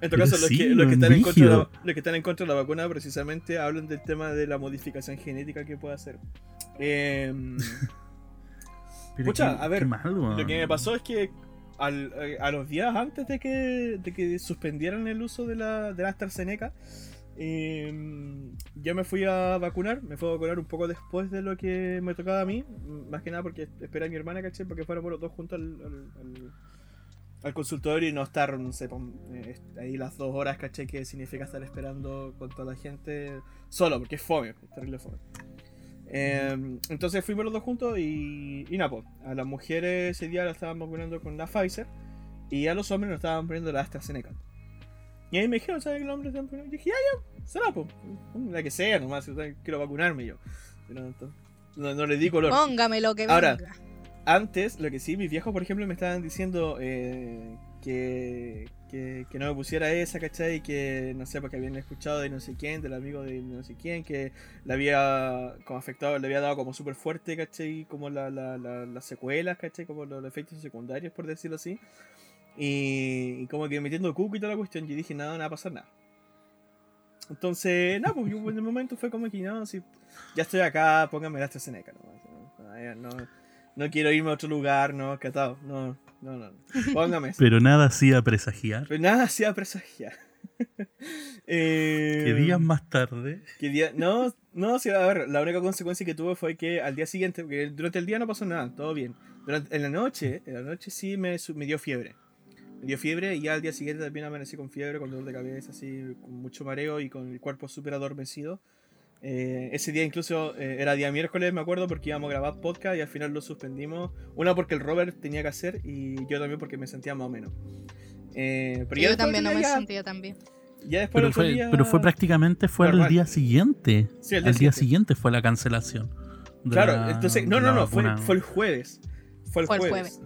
En todo caso, los, sí, que, los, que están en contra de la, los que están en contra de la vacuna precisamente hablan del tema de la modificación genética que puede hacer. Pucha, qué- a ver. Lo que me pasó es que al- a los días antes de que, de que suspendieran el uso de la, de la AstraZeneca, eh, yo me fui a vacunar. Me fui a vacunar un poco después de lo que me tocaba a mí. Más que nada porque esperé a mi hermana, ¿caché? Porque fuéramos los dos juntos al, consultorio y no estar, eh, ahí las dos horas, ¿caché? Que significa estar esperando con toda la gente solo, porque es fome, es terrible fome. Eh, entonces fuimos los dos juntos y, y nada, pues, a las mujeres ese día la estaban vacunando con la Pfizer y a los hombres nos estaban poniendo la AstraZeneca. Y ahí me dijeron, ¿sabes que los hombres están poniendo? Y dije, ya, ya, será, pues, la que sea nomás, quiero vacunarme yo. Pero no, no, no le di color. Póngame lo que Ahora, venga. Antes, lo que sí, mis viejos, por ejemplo, me estaban diciendo eh, que, que, que no me pusiera esa, ¿cachai? Que no sé, porque habían escuchado de no sé quién, del amigo de no sé quién, que le había como afectado, le había dado como súper fuerte, ¿cachai? Como la, la, la- las secuelas, ¿cachai? Como los efectos secundarios, por decirlo así. Y, y como que metiendo cuco y toda la cuestión, yo dije, nada, no va a pasar nada. Entonces, nada, pues yo en el momento fue como que, no, si ya estoy acá, póngame la AstraZeneca, ¿no? No, no, no quiero irme a otro lugar, no, catado, no, no, no, póngame eso. Pero nada hacía presagiar Pero nada hacía presagiar. eh, que días más tarde. que día- no, no, sí, a ver, la única consecuencia que tuve fue que al día siguiente, porque durante el día no pasó nada, todo bien. Durante, en la noche, en la noche sí me, me dio fiebre. Me dio fiebre y ya al día siguiente también amanecí con fiebre, con dolor de cabeza, así, con mucho mareo y con el cuerpo súper adormecido. Eh, ese día incluso eh, era día miércoles, me acuerdo, porque íbamos a grabar podcast y al final lo suspendimos. Una porque el Robert tenía que hacer y yo también porque me sentía más o menos. Eh, pero Yo también no me ya- sentía tan bien. Ya después Pero fue, día- pero fue prácticamente fue el normal. día siguiente. Sí, el al día día siguiente. fue la cancelación. Claro, la- entonces, no, no, no, fue, fue el jueves. Fue el Fue el jueves.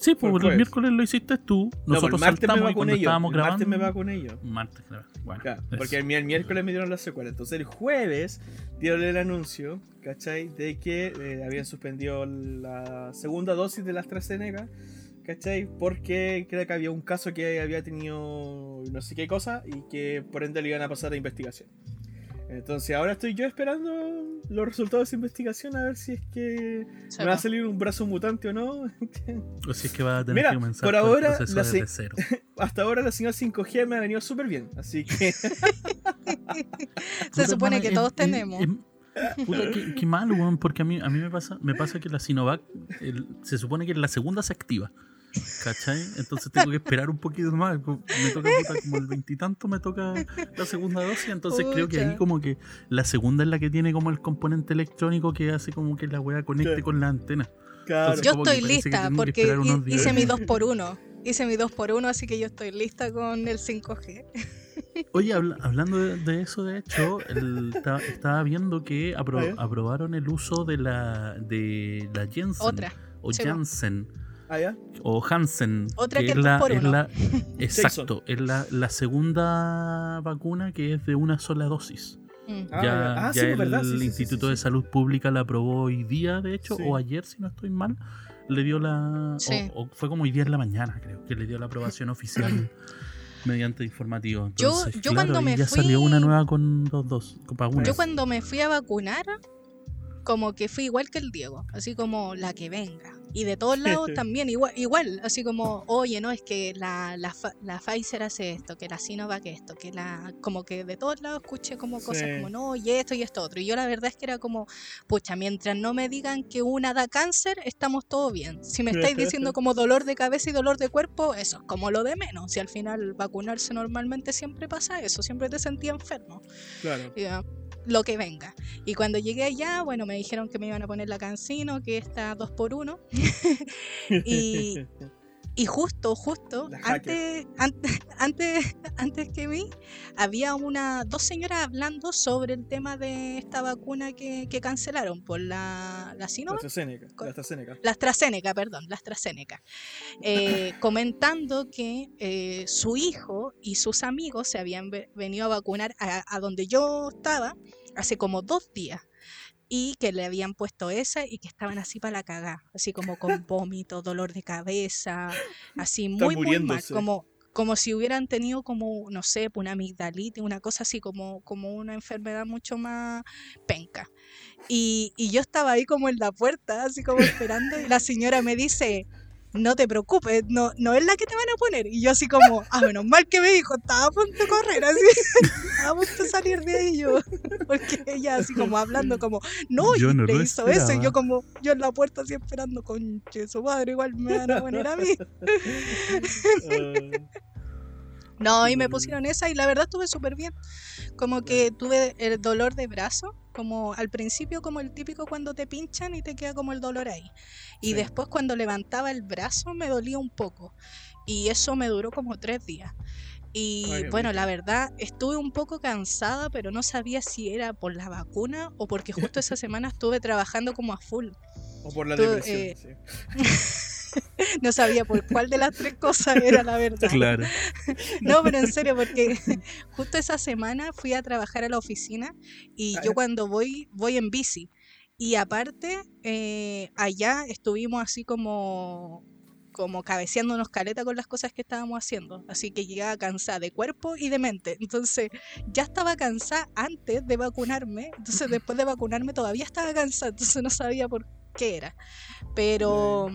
Sí, pues jueves. miércoles lo hiciste tú. No, pues Nosotros el martes me cuando yo. estábamos El martes me vacuné yo. Martes, claro. Bueno, Claro, porque el, el miércoles me dieron la secuela. Entonces el jueves dieron el anuncio, ¿cachai? De que eh, habían suspendido la segunda dosis de la AstraZeneca, ¿cachai? Porque creo que había un caso que había tenido no sé qué cosa y que por ende le iban a pasar a investigación. Entonces ahora estoy yo esperando los resultados de esa investigación a ver si es que Se me va a salir un brazo mutante o no. O si es que va a tener Mira, que comenzar por el ahora, proceso la desde cero. Hasta ahora la señal 5G me ha venido súper bien, así que... Se Puta, supone que es- todos es- tenemos. es- puta, qué, qué mal, weón, porque a mí, a mí me, pasa, me pasa que la Sinovac el- se supone que la segunda se activa. ¿Cachai? Entonces tengo que esperar un poquito más. Me toca como el veintitanto, me toca la segunda dosis. Entonces creo que ahí como que la segunda es la que tiene como el componente electrónico que hace como que la weá conecte con la antena. Claro. Entonces, Yo estoy lista porque hice mi 2 por 1 Hice mi 2 por 1 así que yo estoy lista con el 5G. Oye, habla- hablando de, de eso, de hecho, el- ta- estaba viendo que apro- aprobaron el uso de la de la Jensen Otra. o sí, Janssen Ah, ya. o Hansen, Otra que es es la, por es uno. la- exacto, es la, la segunda vacuna que es de una sola dosis. Mm. Ah, ya ya. Ah, ya sí, el verdad, sí, sí, sí, Instituto sí, de. Salud Pública la aprobó hoy día, de hecho, Sí. o ayer, si no estoy mal, le dio la... o- Sí. O, fue como hoy día en la mañana, creo, que le dio la aprobación oficial mediante informativo. Yo- Entonces, yo claro, cuando me ya fui- salió una nueva con dos, dos con. Yo cuando me fui a vacunar, como que fui igual que el Diego, así como la que venga. Y de todos lados también igual, igual, así como, oye, no, es que la, la, la Pfizer hace esto, que la Sinovac esto, que la, como que de todos lados escuché como cosas Sí. como, no, y esto y esto otro. Y yo la verdad es que era como, pucha, mientras no me digan que una da cáncer, estamos todo bien. Si me estáis diciendo como dolor de cabeza y dolor de cuerpo, eso es como lo de menos. Si al final vacunarse normalmente siempre pasa eso, siempre te sentía enfermo. Claro. Lo que venga. Y cuando llegué allá, bueno, me dijeron que me iban a poner la cancino, que está 2 por 1 Y- Y justo, justo, La antes, antes, antes, antes que mí, había una, dos señoras hablando sobre el tema de esta vacuna que, que cancelaron por la, la La Sinovac. AstraZeneca. La AstraZeneca. La AstraZeneca, perdón, la AstraZeneca. Eh, comentando que eh, su hijo y sus amigos se habían ve- venido a vacunar a, a donde yo estaba hace como dos días. Y que le habían puesto esa y que estaban así para la cagá, así como con vómito, dolor de cabeza, así muy, muy mal, como, como si hubieran tenido como, no sé, una amigdalitis, una cosa así, como, como una enfermedad mucho más penca. Y, y yo estaba ahí como en la puerta, así como esperando, y la señora me dice, no te preocupes, no, no es la que te van a poner. Y yo así como, ah, menos mal que me dijo, estaba a punto de correr, así, estaba a punto de salir de yo. Porque ella así como hablando como, no, Yo no le hizo eso, y yo como, yo en la puerta así esperando, conche, su madre, igual me van a poner a mí. No, y me Mm. pusieron esa y la verdad estuve súper bien. Como que tuve el dolor de brazo, como al principio como el típico cuando te pinchan y te queda como el dolor ahí. Y Sí. después cuando levantaba el brazo me dolía un poco. Y eso me duró como tres días. Y Ay, bueno, la verdad estuve un poco cansada, pero no sabía si era por la vacuna o porque justo esa semana estuve trabajando como a full. o por la Tú, depresión. eh, sí. No sabía por cuál de las tres cosas era la verdad. Claro. No, pero en serio, porque justo esa semana fui a trabajar a la oficina y Ah, yo cuando voy, voy en bici. Y aparte, eh, allá estuvimos así como, como cabeceándonos caleta con las cosas que estábamos haciendo. Así que llegaba cansada de cuerpo y de mente. Entonces, ya estaba cansada antes de vacunarme. Entonces, después de vacunarme todavía estaba cansada. Entonces, no sabía por qué era. Pero...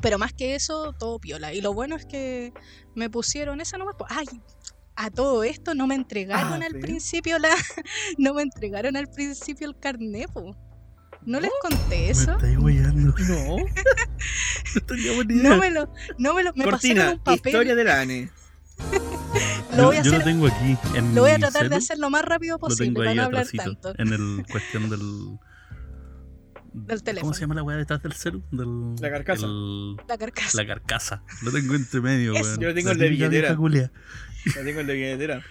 Pero más que eso, todo piola. Y lo bueno es que me pusieron esa nomás. po- Ay, a todo esto no me entregaron Ah, al ¿sí? principio la. No me entregaron al principio el carné, po. ¿No les conté Me eso? estáis weyando. No. No. No me lo. No me lo. Me pasaron Cortina, un papel. historia de la ANE. Lo Yo, voy a yo lo tengo aquí en Lo voy a tratar de hacer lo más rápido Lo posible tengo para ahí no hablar atrásito, tanto. en el cuestión del Del teléfono. ¿Cómo se llama la weá detrás del celu? Del, La carcasa. el- La carcasa. la carcasa. Lo tengo entre medio, weón. Yo lo tengo La en la billetera. La tengo en la billetera.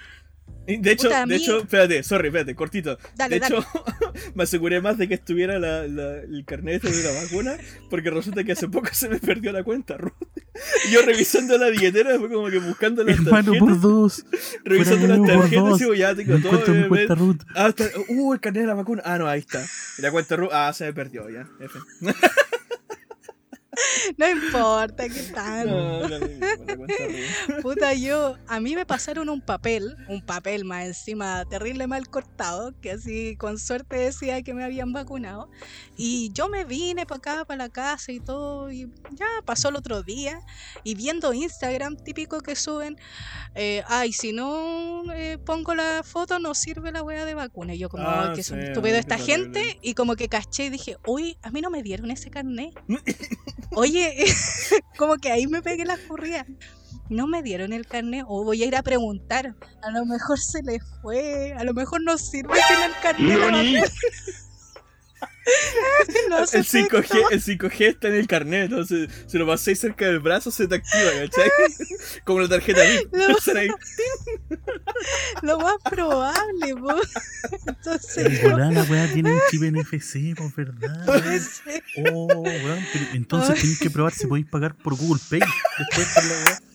De hecho, Puta, de hecho, espérate, sorry, espérate, cortito. Dale, de hecho, me aseguré más de que estuviera la- la- el carnet de la vacuna, porque resulta que hace poco se me perdió la cuenta, Ruth. Yo revisando la billetera, fue como que buscando las Hermano por tarjetas, dos. revisando las de por tarjetas, digo, ya tengo todo. encuentro mi cuenta root. ah, está- uh, el carnet de la vacuna. Ah, no, ahí está. Y la cuenta Ruth, ah, se me perdió, ya. F. No importa, ¿qué tal? No, no, no. Puta, yo, a mí me pasaron un papel, un papel más encima terrible mal cortado, que así con suerte decía que me habían vacunado. Y yo me vine para acá, para la casa y todo, y ya pasó el otro día. Y viendo Instagram, típico que suben, eh, ay, si no eh, pongo la foto, no sirve la wea de vacuna. Y yo, como, Ah, que sí, son qué estúpidos esta terrible. gente. Y como que caché y dije, uy, a mí no me dieron ese carnet. Oye, como que ahí me pegué la furria. No me dieron el carnet o voy a ir a preguntar. A lo mejor se le fue, a lo mejor no sirve sin el carnet. no se El 5G, el 5G está en el carnet, entonces si lo pasáis cerca del brazo se te activa, ¿cachai? Como la tarjeta VIP. Lo más probable, po. Entonces, En yo volada la weá tiene un chip NFC, pues verdad. Oh, weón. pero entonces tenéis que probar si podéis pagar por Google Pay. Después por la weá.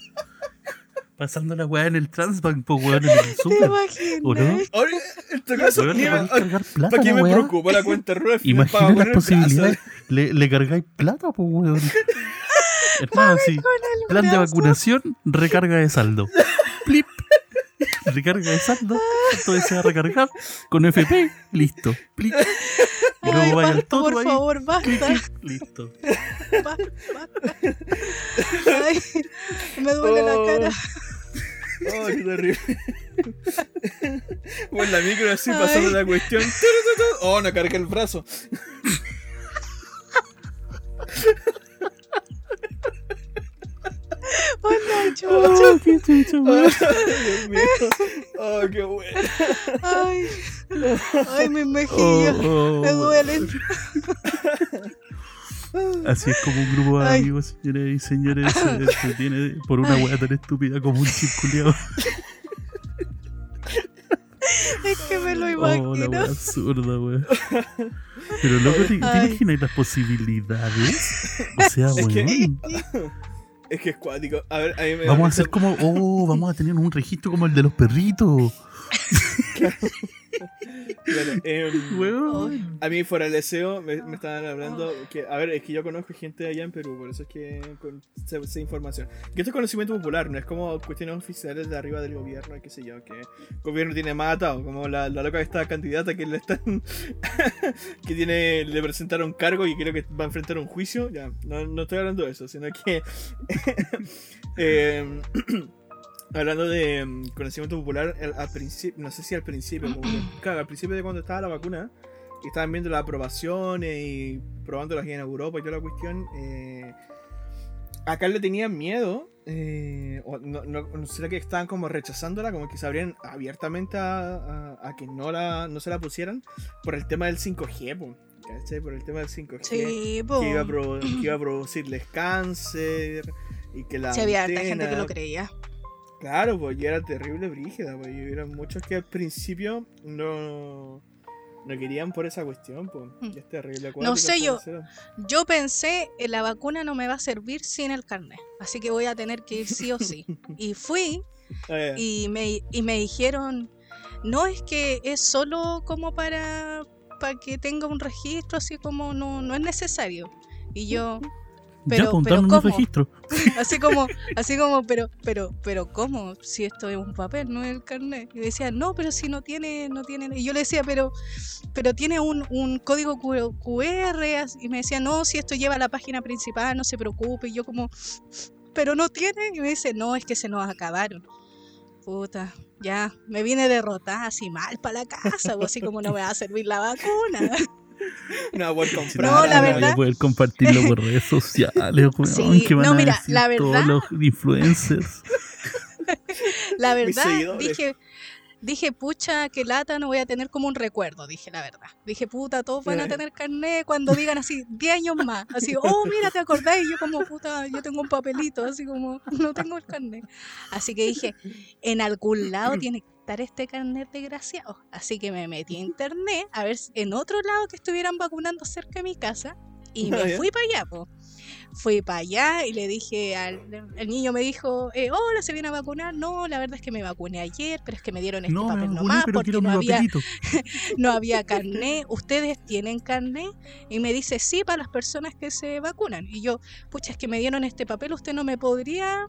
Pasando la weá en el Transbank, pues weón, en el ¿Te super. imaginas? ¿O no? Oye, en este caso, Weón, ni le me- podéis cargar plata, ¿para qué me weá. preocupa la cuenta RUF? Imagina las posibilidades. Le, le cargáis plata, pues weón. Hermano, sí. Plan de vacunación, recarga de saldo. Plip. Recarga de saldo. Entonces se va a recargar con FP. Listo. Plip. Y luego vaya al todo por ahí. favor, basta. clic, Listo. basta, basta. Ay, me duele la cara. Oh, qué terrible. Bueno, la micro así Ay. pasando la cuestión. Oh, no cargué el brazo. Hola, chucha. Oh, qué chucha, Oh. Dios mío. Oh, qué bueno. Ay, ay, mis mejillas. Oh, Me oh, duelen. Así es como un grupo de Ay. amigos, señores y señores, se se tiene por una weá tan estúpida como un circuleado. Es que me lo Oh, la imagino. weá absurda, weón. Pero loco, ¿te, te imaginas las posibilidades? O sea, Es que- weón. Es que es cuático. A ver, a mí me Vamos a hacer como, oh, vamos a tener un registro como el de los perritos. Claro, em, Weón. A mí fuera del deseo me, me estaban hablando que, a ver, es que yo conozco gente allá en Perú, por eso es que con, sé, sé información. Que esto es conocimiento popular, no es como cuestiones oficiales de arriba del gobierno, y qué sé yo, que el gobierno tiene más atado, como la, la loca de esta candidata que le están que tiene, le presentaron cargo y creo que va a enfrentar un juicio, ya, no, no estoy hablando de eso, sino que em, Hablando de mm, conocimiento popular, al, al principio, no sé si al principio, como claro, al principio de cuando estaba la vacuna, y estaban viendo las aprobaciones y probándolas en Europa y toda la cuestión, eh, acá le tenían miedo, eh, o no, no, no será que estaban como rechazándola, como que se abrían abiertamente a, a- a que no, la, no se la pusieran por el tema del 5G, po, ¿cachai? Por el tema del 5G. Sí. Que iba, a que iba a producirles cáncer y que la Sí, había harta gente que lo creía. Claro, pues y era terrible brígida, pues y muchos que al principio no, no querían por esa cuestión, pues. Y es terrible. No sé, yo-. Yo pensé, eh, la vacuna no me va a servir sin el carnet, así que voy a tener que ir sí o sí. Y fui Ah, y me, y me dijeron, no es que es solo como para, para que tenga un registro, así como no, no es necesario. Y yo, pero- apuntaron pero ¿cómo? registro. así como, así como, pero, pero, pero, ¿cómo? Si esto es un papel, no es el carnet. Y decía, no, pero si no tiene, no tiene. Y yo le decía, pero, pero tiene un, un código QR. Y me decía, no, si esto lleva a la página principal, no se preocupe. Y yo como, pero no tiene. Y me dice, no, es que se nos acabaron. Puta, ya, me vine derrotada así mal para la casa, o así como no me va a servir la vacuna. No va a poder comprar. No, la no voy a verdad- poder compartirlo por redes sociales, weón. Sí, ¿Qué van no, a mira, decir la todos verdad- los influencers? La verdad, dije, dije, pucha, qué lata, no voy a tener como un recuerdo, dije la verdad. Dije, puta, todos van a tener carnet cuando digan así, 10 años más. Así, oh, mira, ¿te acordás? Y yo como, puta, yo tengo un papelito, así como, no tengo el carnet. Así que dije, en algún lado tiene que estar este carnet desgraciado. Así que me metí a internet a ver en otro lado que estuvieran vacunando cerca de mi casa y me fui para allá, po fui para allá y le dije al el niño me dijo, eh, hola, ¿se viene a vacunar? No, la verdad es que me vacuné ayer, pero es que me dieron este papel nomás porque no había, no había carné. ¿Ustedes tienen carné? Y me dice, sí, para las personas que se vacunan. Y yo, pucha, es que me dieron este papel, ¿usted no me podría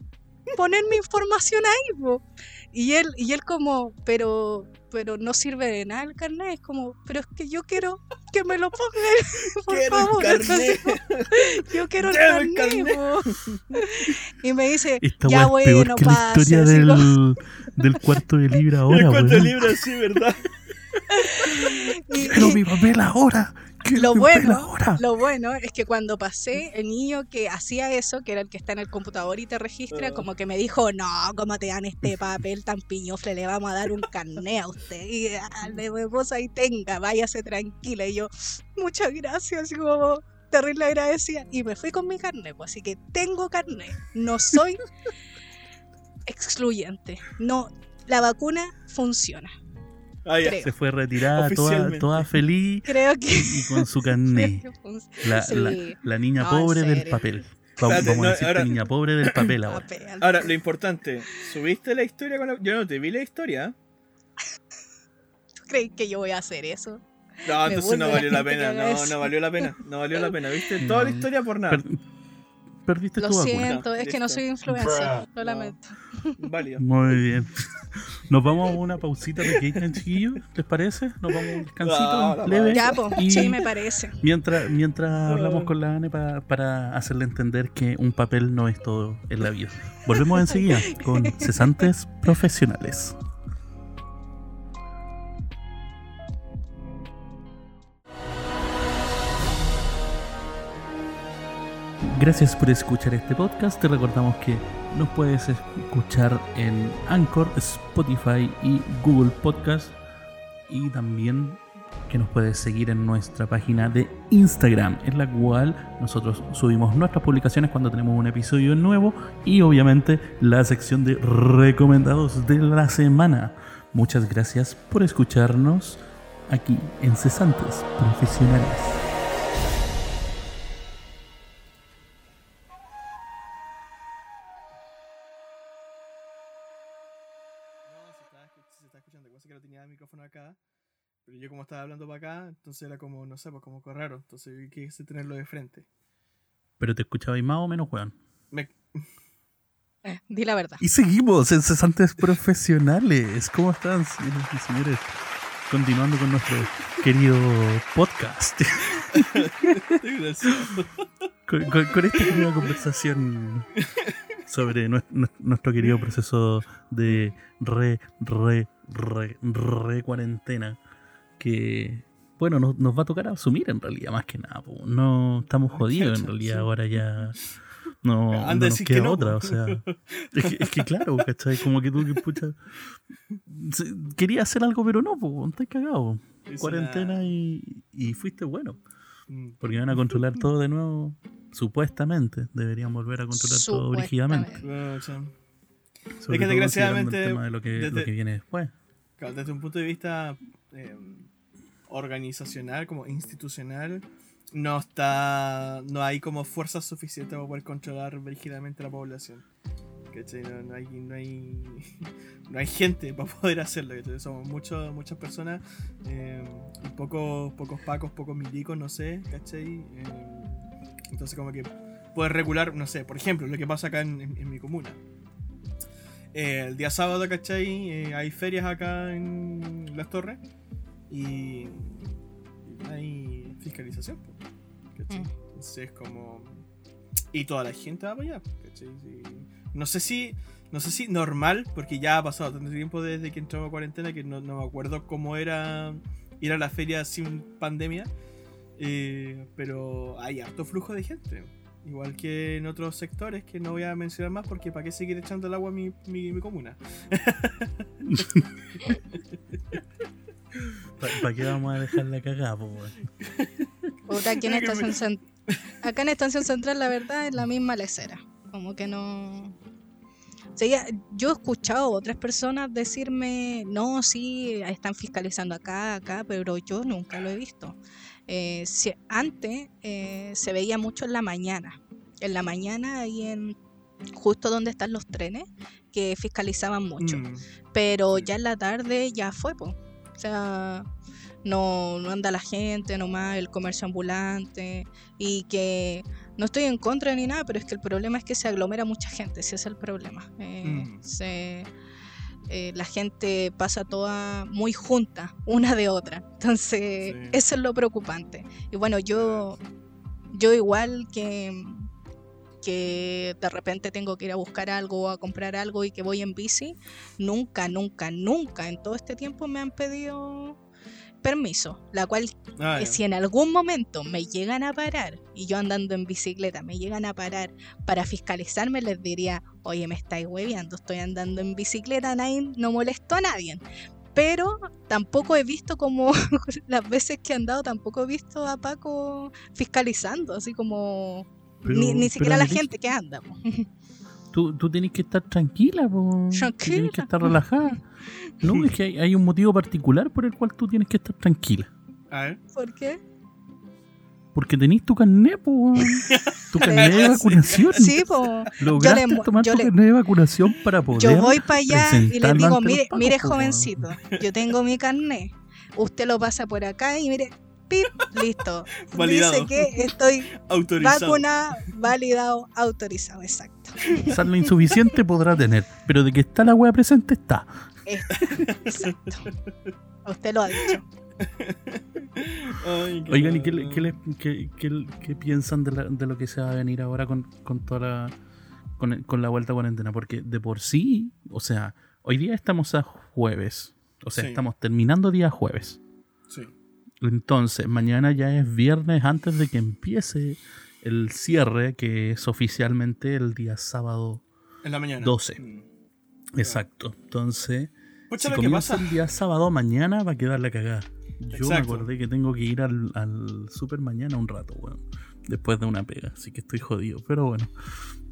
poner mi información ahí? Y él, y él como, pero pero no sirve de nada el carnet. Es como, pero es que yo quiero que me lo pongan, por favor. yo quiero el carnet. y me dice, ya bueno, que la historia del, del cuarto de libra ahora. El cuarto de libra, sí, ¿verdad? Quiero mi papel ahora lo bueno, lo bueno es que cuando pasé, el niño que hacía eso, que era el que está en el computador y te registra, ah. como que me dijo, no, ¿cómo te dan este papel tan piñofle? Le vamos a dar un carné a usted. Y de vos ahí tenga, váyase tranquila. Y yo, muchas gracias, y como terrible agradecida. Y me fui con mi carné, pues así que tengo carné. No soy excluyente. No, la vacuna funciona. Ah, se fue retirada toda, toda feliz y con su carnet. La, la, niña pobre del papel. Vamos, a decir ahora, niña pobre del papel ahora. Ahora, lo importante, ¿subiste la historia con la... Yo no te vi la historia. ¿Tú crees que yo voy a hacer eso? No, entonces no valió la pena. No, no valió la pena. No valió la pena, ¿viste? Toda la historia por nada. Perdiste Lo siento, es que no soy influencer. Lo lamento. Válido. Muy bien. Nos vamos a una pausita pequeña, chiquillos, ¿les parece? Nos vamos a un descansito leve. Ya, pues, sí, me parece. Mientras, mientras hablamos con la Ane para, para hacerle entender que un papel no es todo en la vida. Volvemos enseguida con cesantes profesionales. Gracias por escuchar este podcast. Te recordamos que nos puedes escuchar en Anchor, Spotify y Google Podcast. Y también que nos puedes seguir en nuestra página de Instagram, en la cual nosotros subimos nuestras publicaciones cuando tenemos un episodio nuevo y obviamente la sección de recomendados de la semana. Muchas gracias por escucharnos aquí en Cesantes Profesionales. Pero yo como estaba hablando para acá, entonces era como, no sé, pues como raro. Entonces yo quise tenerlo de frente. Pero te escuchabais más o menos, weón. Me... Eh, di la verdad. Y seguimos en Cesantes Profesionales. ¿Cómo están, señores y señores? Continuando con nuestro querido podcast. con, con, con, esta primera conversación sobre nuestro, querido proceso de re, re, re, re cuarentena que, bueno, nos, nos, va a tocar asumir en realidad, más que nada. No estamos jodidos en realidad, ahora ya no, no nos queda otra, o sea. Es que, claro, ¿cachai? Como que tú que pucha. Quería hacer algo, pero no, pues, estás cagado. Cuarentena y, y fuiste bueno. Mm. Porque van a controlar todo de nuevo, supuestamente. Deberían volver a controlar todo brígidamente. es que desgraciadamente. El tema de lo que, lo que viene después. Desde un punto de vista eh, organizacional, como institucional, no está. no hay como fuerza suficiente para poder controlar rígidamente la población. No, hay, gente para poder hacerlo. Somos muchos, muchas personas, eh, pocos, pocos pacos, pocos milicos, no sé, ¿cachai? Eh, entonces, como que puedes regular, no sé, por ejemplo, lo que pasa acá en, mi comuna. Eh, el día sábado, ¿cachai? hay ferias acá en Las Torres y hay fiscalización. ¿cachai? Mm. Entonces como... Y toda la gente va para allá. ¿cachai? No sé si... No sé si normal, porque ya ha pasado tanto tiempo desde que entramos a cuarentena que no, me acuerdo cómo era ir a la feria sin pandemia. Eh, pero hay harto flujo de gente. Igual que en otros sectores que no voy a mencionar más porque para qué seguir echando el agua a mi, mi, mi comuna. ¿Para qué vamos a dejar la cagada, po? Puta, aquí en estación Acá en Estación Central, la verdad, es la misma lecera. Como que no. O sea, yo he escuchado a otras personas decirme, no, sí, están fiscalizando acá, acá, pero yo nunca lo he visto. Eh, si- antes eh, se veía mucho en la mañana. En la mañana, ahí en justo donde están los trenes, que fiscalizaban mucho Mm, pero ya en la tarde ya fue, po. O sea, no, no anda la gente nomás, el comercio ambulante, y que no estoy en contra ni nada, pero es que el problema es que se aglomera mucha gente, ese es el problema. Eh, Mm. se- eh, la gente pasa toda muy junta, una de otra. Entonces, Sí. eso es lo preocupante. Y bueno, yo, yo igual que que de repente tengo que ir a buscar algo o a comprar algo y que voy en bici, nunca, nunca, nunca en todo este tiempo me han pedido permiso, la cual Ah, que si en algún momento me llegan a parar y yo andando en bicicleta me llegan a parar para fiscalizarme, les diría, oye, me estáis hueviando, estoy andando en bicicleta, nadie, no molesto a nadie. Pero tampoco he visto como las veces que he andado, tampoco he visto a Paco fiscalizando, así como Pero- ni, ni siquiera la gente que anda. po. Tú, tú tienes que estar tranquila, po. Tú Tranquila. Tienes que estar relajada. No, es que hay, hay un motivo particular por el cual tú tienes que estar tranquila. A ver. ¿Por qué? Porque tenés tu carnet, po. Tu carnet de vacunación. Sí, po. Lograste yo le tomar yo tu le- carnet de vacunación para poder. Yo voy para allá y les presentarlo digo, mire, pacos, mire po, weón". jovencito, yo tengo mi carnet. Usted lo pasa por acá y mire, pip, listo. Validado. Dice que estoy Autorizado. vacunada, validado, autorizado, exacto. Saldo insuficiente podrá tener, pero de que está la wea presente está. Exacto. Usted lo ha dicho. Ay, qué Oigan, ¿y qué, qué, piensan de, la- de lo que se va a venir ahora con, con toda la, con, la vuelta a cuarentena? Porque de por sí, o sea, hoy día estamos a jueves. O sea, Sí. estamos terminando día jueves. Sí. Entonces, mañana ya es viernes antes de que empiece el cierre, que es oficialmente el día sábado En la mañana. 12. Mm. Exacto. Entonces, Pucha, si lo que comienza pasa. el día sábado mañana, va a quedar la cagada. Yo me acordé que tengo que ir al, al super mañana un rato, weón. Después de una pega, así que estoy jodido. Pero bueno,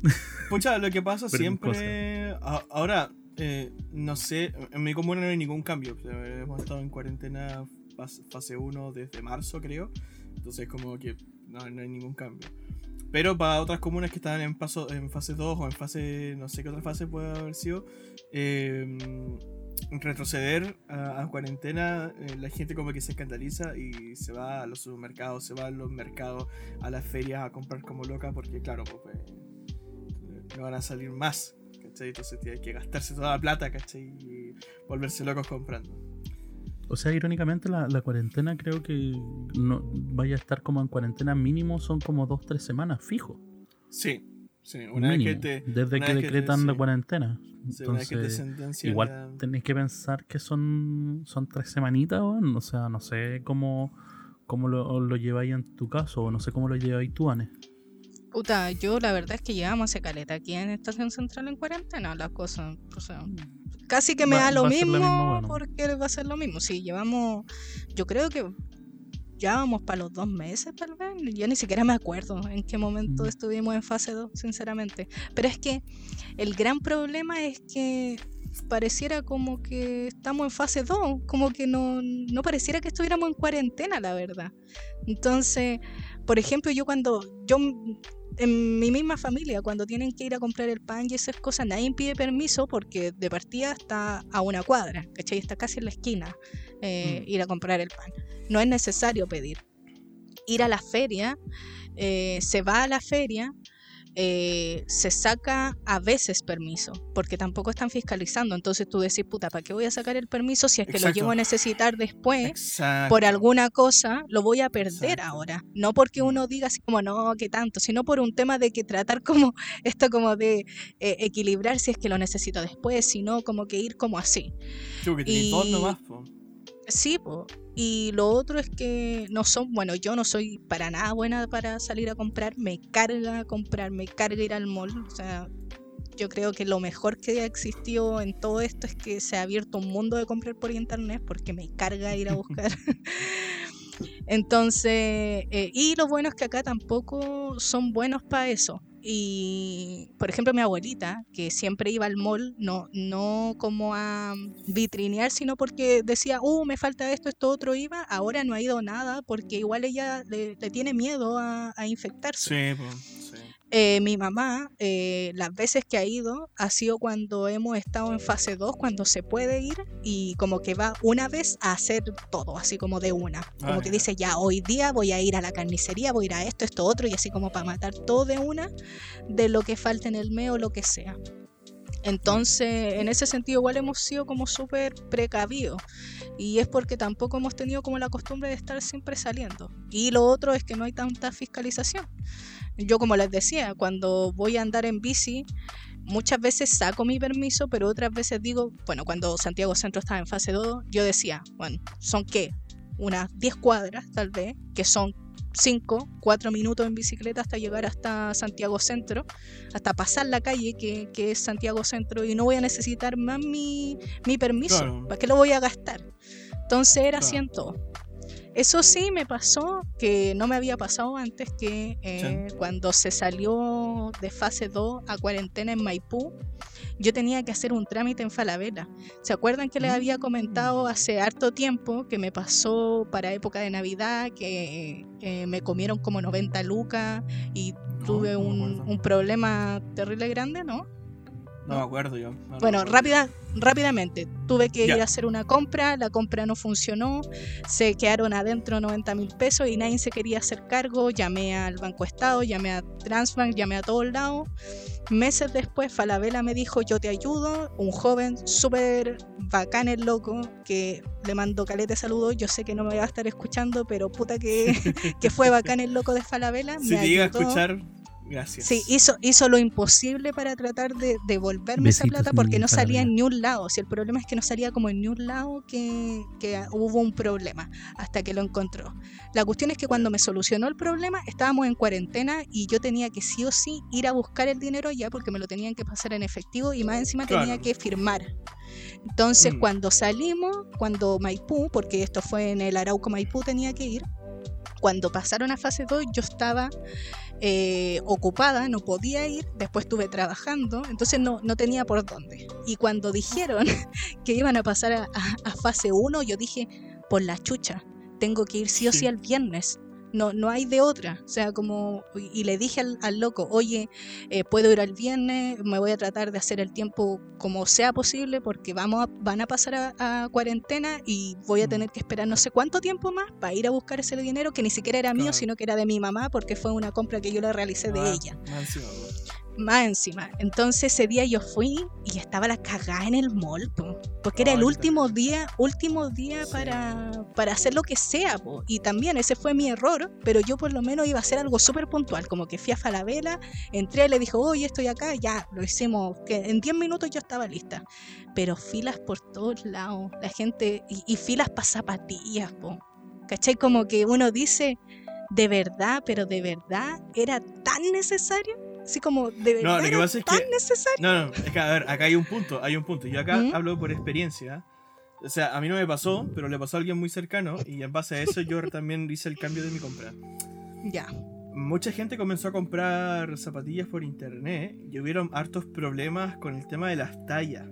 Pucha, lo que pasa Pero siempre. a- ahora, eh, no sé, en mi comuna no hay ningún cambio. Hemos estado en cuarentena fas- fase 1 desde marzo, creo. Entonces, como que no, no hay ningún cambio. Pero para otras comunas que están en, paso, en fase 2 o en fase, no sé qué otra fase puede haber sido, eh, retroceder a, a cuarentena, eh, la gente como que se escandaliza y se va a los supermercados, se va a los mercados, a las ferias a comprar como loca, porque claro, pues, eh, no van a salir más, ¿cachai? Entonces tiene que gastarse toda la plata, ¿cachai? Y volverse locos comprando. o sea, irónicamente la, la cuarentena creo que no vaya a estar como en cuarentena mínimo, son como dos, tres semanas fijo. Sí, sí, una vez que Mínimo, te... desde una que vez que te- decretan la sí. cuarentena. sí, una vez que te Entonces, igual ya- tenéis que pensar que son, son tres semanitas, weón. O sea, no sé cómo, cómo lo, lo lleváis en tu caso, o no sé cómo lo lleváis tú, Ane. Puta, yo la verdad es que llevamos a caleta aquí en Estación Central en cuarentena, las cosas, o sea, casi que me Va- da lo mismo bueno. porque va a ser lo mismo. Sí, llevamos, yo creo que ya vamos para los dos meses, tal vez. Yo ni siquiera me acuerdo en qué momento Mm. estuvimos en fase 2, sinceramente. Pero es que el gran problema es que pareciera como que estamos en fase 2, como que no, no pareciera que estuviéramos en cuarentena, la verdad. Entonces, por ejemplo, yo cuando, yo en mi misma familia, cuando tienen que ir a comprar el pan y esas cosas, nadie pide permiso porque de partida está a una cuadra, ¿cachai? Está casi en la esquina eh, Mm. ir a comprar el pan. No es necesario pedir. Ir a la feria, eh, se va a la feria, eh, se saca a veces permiso, porque tampoco están fiscalizando. Entonces tú decís, puta, ¿para qué voy a sacar el permiso si es que lo llevo a necesitar después? Exacto. por alguna cosa lo voy a perder Exacto. ahora. No porque uno diga así como, no, que tanto, sino por un tema de que tratar como esto como de eh, equilibrar si es que lo necesito después, sino como que ir como así. Tú, que nomás, po. Sí, po. Y lo otro es que no son, bueno, yo no soy para nada buena para salir a comprar, me carga comprar, me carga ir al mall, o sea, yo creo que lo mejor que ha existido en todo esto es que se ha abierto un mundo de comprar por internet porque me carga ir a buscar. Entonces, eh, y lo bueno es que acá tampoco son buenos para eso. Y, por ejemplo, mi abuelita, que siempre iba al mall, no, no como a vitrinear, sino porque decía, uh, me falta esto, esto, otro, iba, ahora no ha ido nada, porque igual ella le, tiene miedo a, a infectarse. Sí, pues. Eh, mi mamá, eh, las veces que ha ido, ha sido cuando hemos estado en fase 2, cuando se puede ir y como que va una vez a hacer todo, así como de una. Como Ah, que dice, ya, hoy día voy a ir a la carnicería, voy a ir a esto, esto, otro, y así como para matar todo de una, de lo que falta en el mes o lo que sea. Entonces, en ese sentido, igual hemos sido como súper precavidos. Y es porque tampoco hemos tenido como la costumbre de estar siempre saliendo. Y lo otro es que no hay tanta fiscalización. Yo, como les decía, cuando voy a andar en bici, muchas veces saco mi permiso, pero otras veces digo, bueno, cuando Santiago Centro estaba en fase 2, yo decía, bueno, ¿son qué? Unas 10 cuadras, tal vez, que son 5, 4 minutos en bicicleta hasta llegar hasta Santiago Centro, hasta pasar la calle que, que es Santiago Centro, y no voy a necesitar más mi, mi permiso. Claro. ¿Para qué lo voy a gastar? Entonces era así Claro. en todo. Eso sí me pasó que no me había pasado antes que eh, cuando se salió de fase 2 a cuarentena en Maipú, yo tenía que hacer un trámite en Falabella. ¿Se acuerdan que les había comentado hace harto tiempo que me pasó para época de Navidad, que eh, me comieron como 90 lucas y tuve no un problema terrible grande, ¿no? No me acuerdo yo. no Bueno, recuerdo. rápida, rápidamente, tuve que ir a hacer una compra, la compra no funcionó, se quedaron adentro 90 mil pesos y nadie se quería hacer cargo, llamé al Banco Estado, llamé a Transbank, llamé a todos lados. Meses después, Falabella me dijo, yo te ayudo, un joven súper bacán el loco, que le mando calete saludos, yo sé que no me va a estar escuchando, pero puta que, que fue bacán el loco de Falabella. Si me te llega a ayudó. escuchar, gracias. Sí, hizo, hizo lo imposible para tratar de devolverme esa plata porque no salía en ni un lado. Si el problema es que no salía como en ni un lado que, que hubo un problema hasta que lo encontró. La cuestión es que cuando me solucionó el problema estábamos en cuarentena y yo tenía que sí o sí ir a buscar el dinero allá porque me lo tenían que pasar en efectivo y más encima tenía que firmar. Entonces Mm. cuando salimos, cuando Maipú, porque esto fue en el Arauco Maipú tenía que ir, cuando pasaron a fase 2 yo estaba eh, ocupada, no podía ir, después estuve trabajando, entonces no, no tenía por dónde. Y cuando dijeron que iban a pasar a, a- a fase 1, yo dije, por la chucha, tengo que ir sí o sí Sí. al viernes. No, no hay de otra. O sea, como. Y le dije al, al loco, oye, eh, puedo ir al viernes, me voy a tratar de hacer el tiempo como sea posible, porque vamos a- van a pasar a, a cuarentena y voy a Mm. tener que esperar no sé cuánto tiempo más para ir a buscar ese dinero que ni siquiera era mío, Claro. sino que era de mi mamá, porque fue una compra que yo le realicé de Ah, ella. Más encima. Entonces ese día yo fui y estaba la cagada en el mall, po, porque era el último día, último día Sí. para, para hacer lo que sea, po. y también ese fue mi error, pero yo por lo menos iba a hacer algo súper puntual, como que fui a Falabella, entré, le dijo, oye, estoy acá, ya, lo hicimos, que en 10 minutos yo estaba lista, pero filas por todos lados, la gente, y, y filas para zapatillas, po. ¿cachai? Como que uno dice, de verdad, pero de verdad, ¿era tan necesario? Así como, de verdad, No, lo que era pasa es tan que- necesario. No, no, es que a ver, acá hay un punto, hay un punto. Yo acá ¿Mm? hablo por experiencia. O sea, a mí no me pasó, pero le pasó a alguien muy cercano y en base a eso yo también hice el cambio de mi compra. Ya. Mucha gente comenzó a comprar zapatillas por internet y hubieron hartos problemas con el tema de las tallas.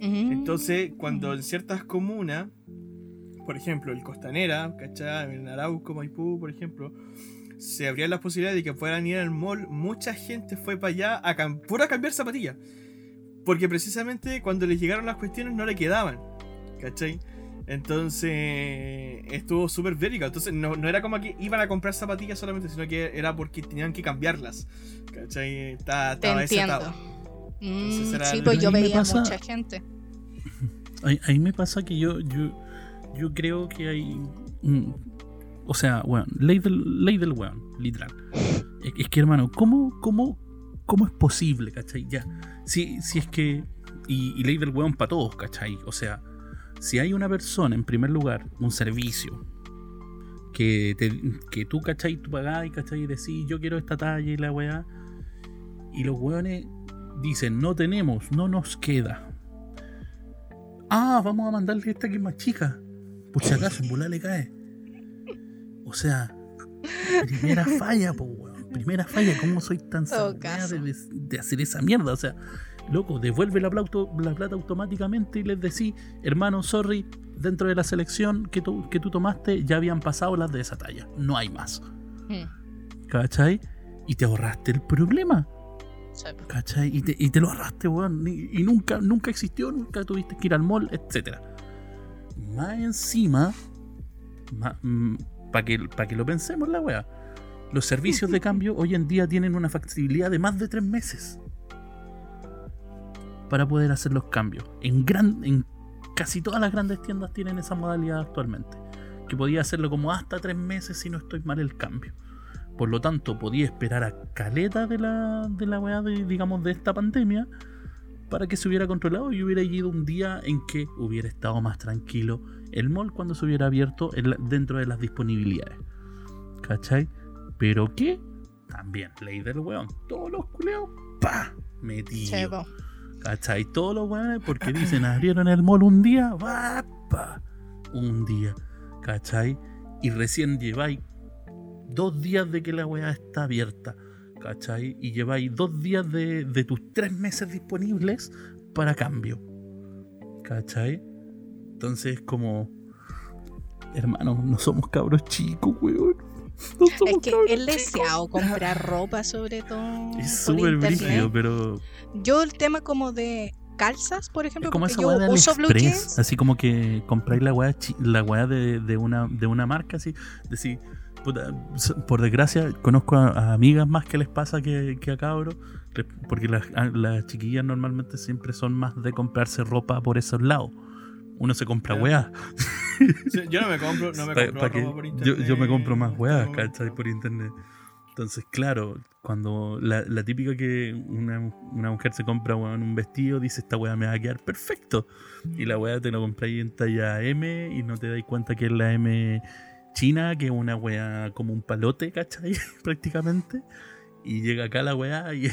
Mm. Entonces, cuando en ciertas comunas, por ejemplo, el Costanera, ¿cachai? En Arauco, Maipú, por ejemplo, se abrían las posibilidades de que puedan ir al mall, mucha gente fue para allá a cam- pura cambiar zapatillas. Porque precisamente cuando les llegaron las cuestiones no le quedaban, ¿cachai? Entonces estuvo súper bélica. Entonces no, no era como que iban a comprar zapatillas solamente, sino que era porque tenían que cambiarlas. ¿Cachai? Está, Te estaba ese. Mm, sí, pues yo veía pasa- mucha gente. Ahí, ahí me pasa que yo, yo, yo creo que hay. O sea, weón, ley del, ley del weón, literal. Es, que, hermano, ¿cómo, cómo, ¿cómo es posible, cachai? Ya. Si, si es que. Y, ley del weón para todos, cachai. O sea, Si hay una persona, en primer lugar, un servicio, que, te, que tú, ¿cachai? Tú pagás y, ¿cachai? Decís, yo quiero esta talla y la weá. Y los weones dicen, no tenemos, no nos queda. Ah, vamos a mandarle esta que es más chica. Por si acaso, le cae. O sea, primera falla, po, weón. Primera falla, ¿cómo soy tan caso. de, de hacer esa mierda? O sea, loco, devuelve la plata, la plata automáticamente y les decís, hermano, sorry, dentro de la selección que tú, que tú tomaste ya habían pasado las de esa talla. No hay más. Mm, ¿Cachai? Y te ahorraste el problema. sí. ¿Cachai? Y te, y te lo ahorraste, weón. Y, y nunca, nunca existió, nunca tuviste que ir al mall, etc. Más encima, para que, pa' que lo pensemos la weá, los servicios de cambio hoy en día tienen una factibilidad de más de tres meses para poder hacer los cambios. En, gran, en casi todas las grandes tiendas tienen esa modalidad actualmente. Que podía hacerlo como hasta tres meses si no estoy mal el cambio. Por lo tanto, podía esperar a caleta de la, de la weá de, digamos, de esta pandemia para que se hubiera controlado y hubiera ido un día en que hubiera estado más tranquilo el mall cuando se hubiera abierto en la- dentro de las disponibilidades. ¿Cachai? Pero que también, ley del weón, todos los culeos, pa, metido. ¿Cachai? Todos los weones porque dicen abrieron el mall un día, va, pa, un día. ¿Cachai? Y recién lleváis dos días de que la weá está abierta. ¿Cachai? Y lleváis dos días de, de tus tres meses disponibles para cambio. ¿Cachai? Entonces, como. Hermano, no somos cabros chicos, weón. No Es que es deseado comprar ropa, sobre todo. Es súper brígido, pero Yo el tema como de calzas, por ejemplo, Es como porque esa yo uso blue jeans. así como que compráis la weá, la weá de, de una, de una marca, así, decir, puta, por desgracia, conozco a, a amigas más que les pasa que, que a cabros, porque las chiquillas normalmente siempre son más de comprarse ropa por esos lados. Uno se compra. Sí, yo no me compro, no me Pa- compro pa' que- ropa por internet. yo me compro más No. ¿cachai? Por internet. Entonces, claro, cuando la, la típica que una, una mujer se compra weón, un vestido, dice esta weá me va a quedar perfecto. Y la weá te lo compráis en talla M y no te dais cuenta que es la M china, que es una weá como un palote, ¿cachai? Prácticamente. Y llega acá la weá y,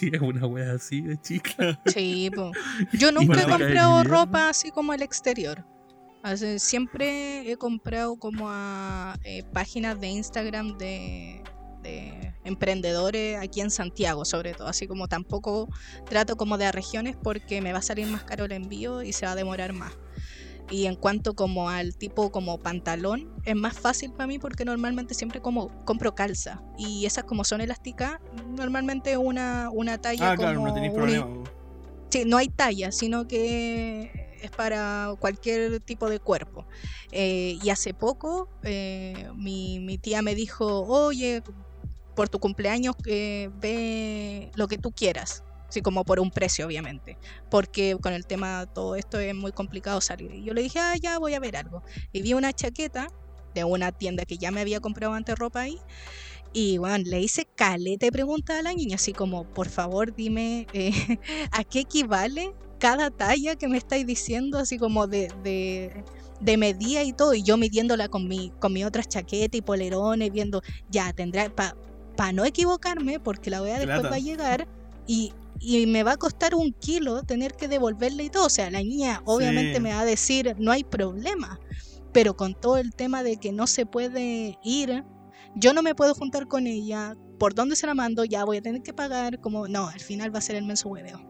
y es una weá así de chica. Sí, po. Yo nunca he comprado ropa así como al exterior. Así, siempre he comprado como a eh, páginas de Instagram de, de emprendedores aquí en Santiago, sobre todo. Así como tampoco trato como de a regiones porque me va a salir más caro el envío y se va a demorar más. Y en cuanto como al tipo como pantalón, es más fácil para mí porque normalmente siempre como compro calza. Y esas como son elásticas, normalmente una, una talla Ah, claro, como no tenéis problema. Sí, no hay talla, sino que es para cualquier tipo de cuerpo. Eh, y hace poco eh, mi, mi tía me dijo, oye, por tu cumpleaños eh, ve lo que tú quieras. Así como por un precio, obviamente. Porque con el tema todo esto es muy complicado salir. Y yo le dije, ah, ya voy a ver algo. Y vi una chaqueta de una tienda que ya me había comprado antes ropa ahí. Y bueno, le hice caleta de preguntas a la niña, así como, por favor, dime eh, a qué equivale cada talla que me estáis diciendo, así como de, de, de medida y todo, y yo midiéndola con mi, con mi otras chaquetas y polerones, viendo, ya tendrá, para no equivocarme, porque la wea después Plata. va a llegar y, y me va a costar un kilo tener que devolverle y todo. O sea, la niña obviamente Sí. me va a decir, no hay problema, pero con todo el tema de que no se puede ir, yo no me puedo juntar con ella, por dónde se la mando, ya voy a tener que pagar, como, no, al final va a ser el menso hueveo.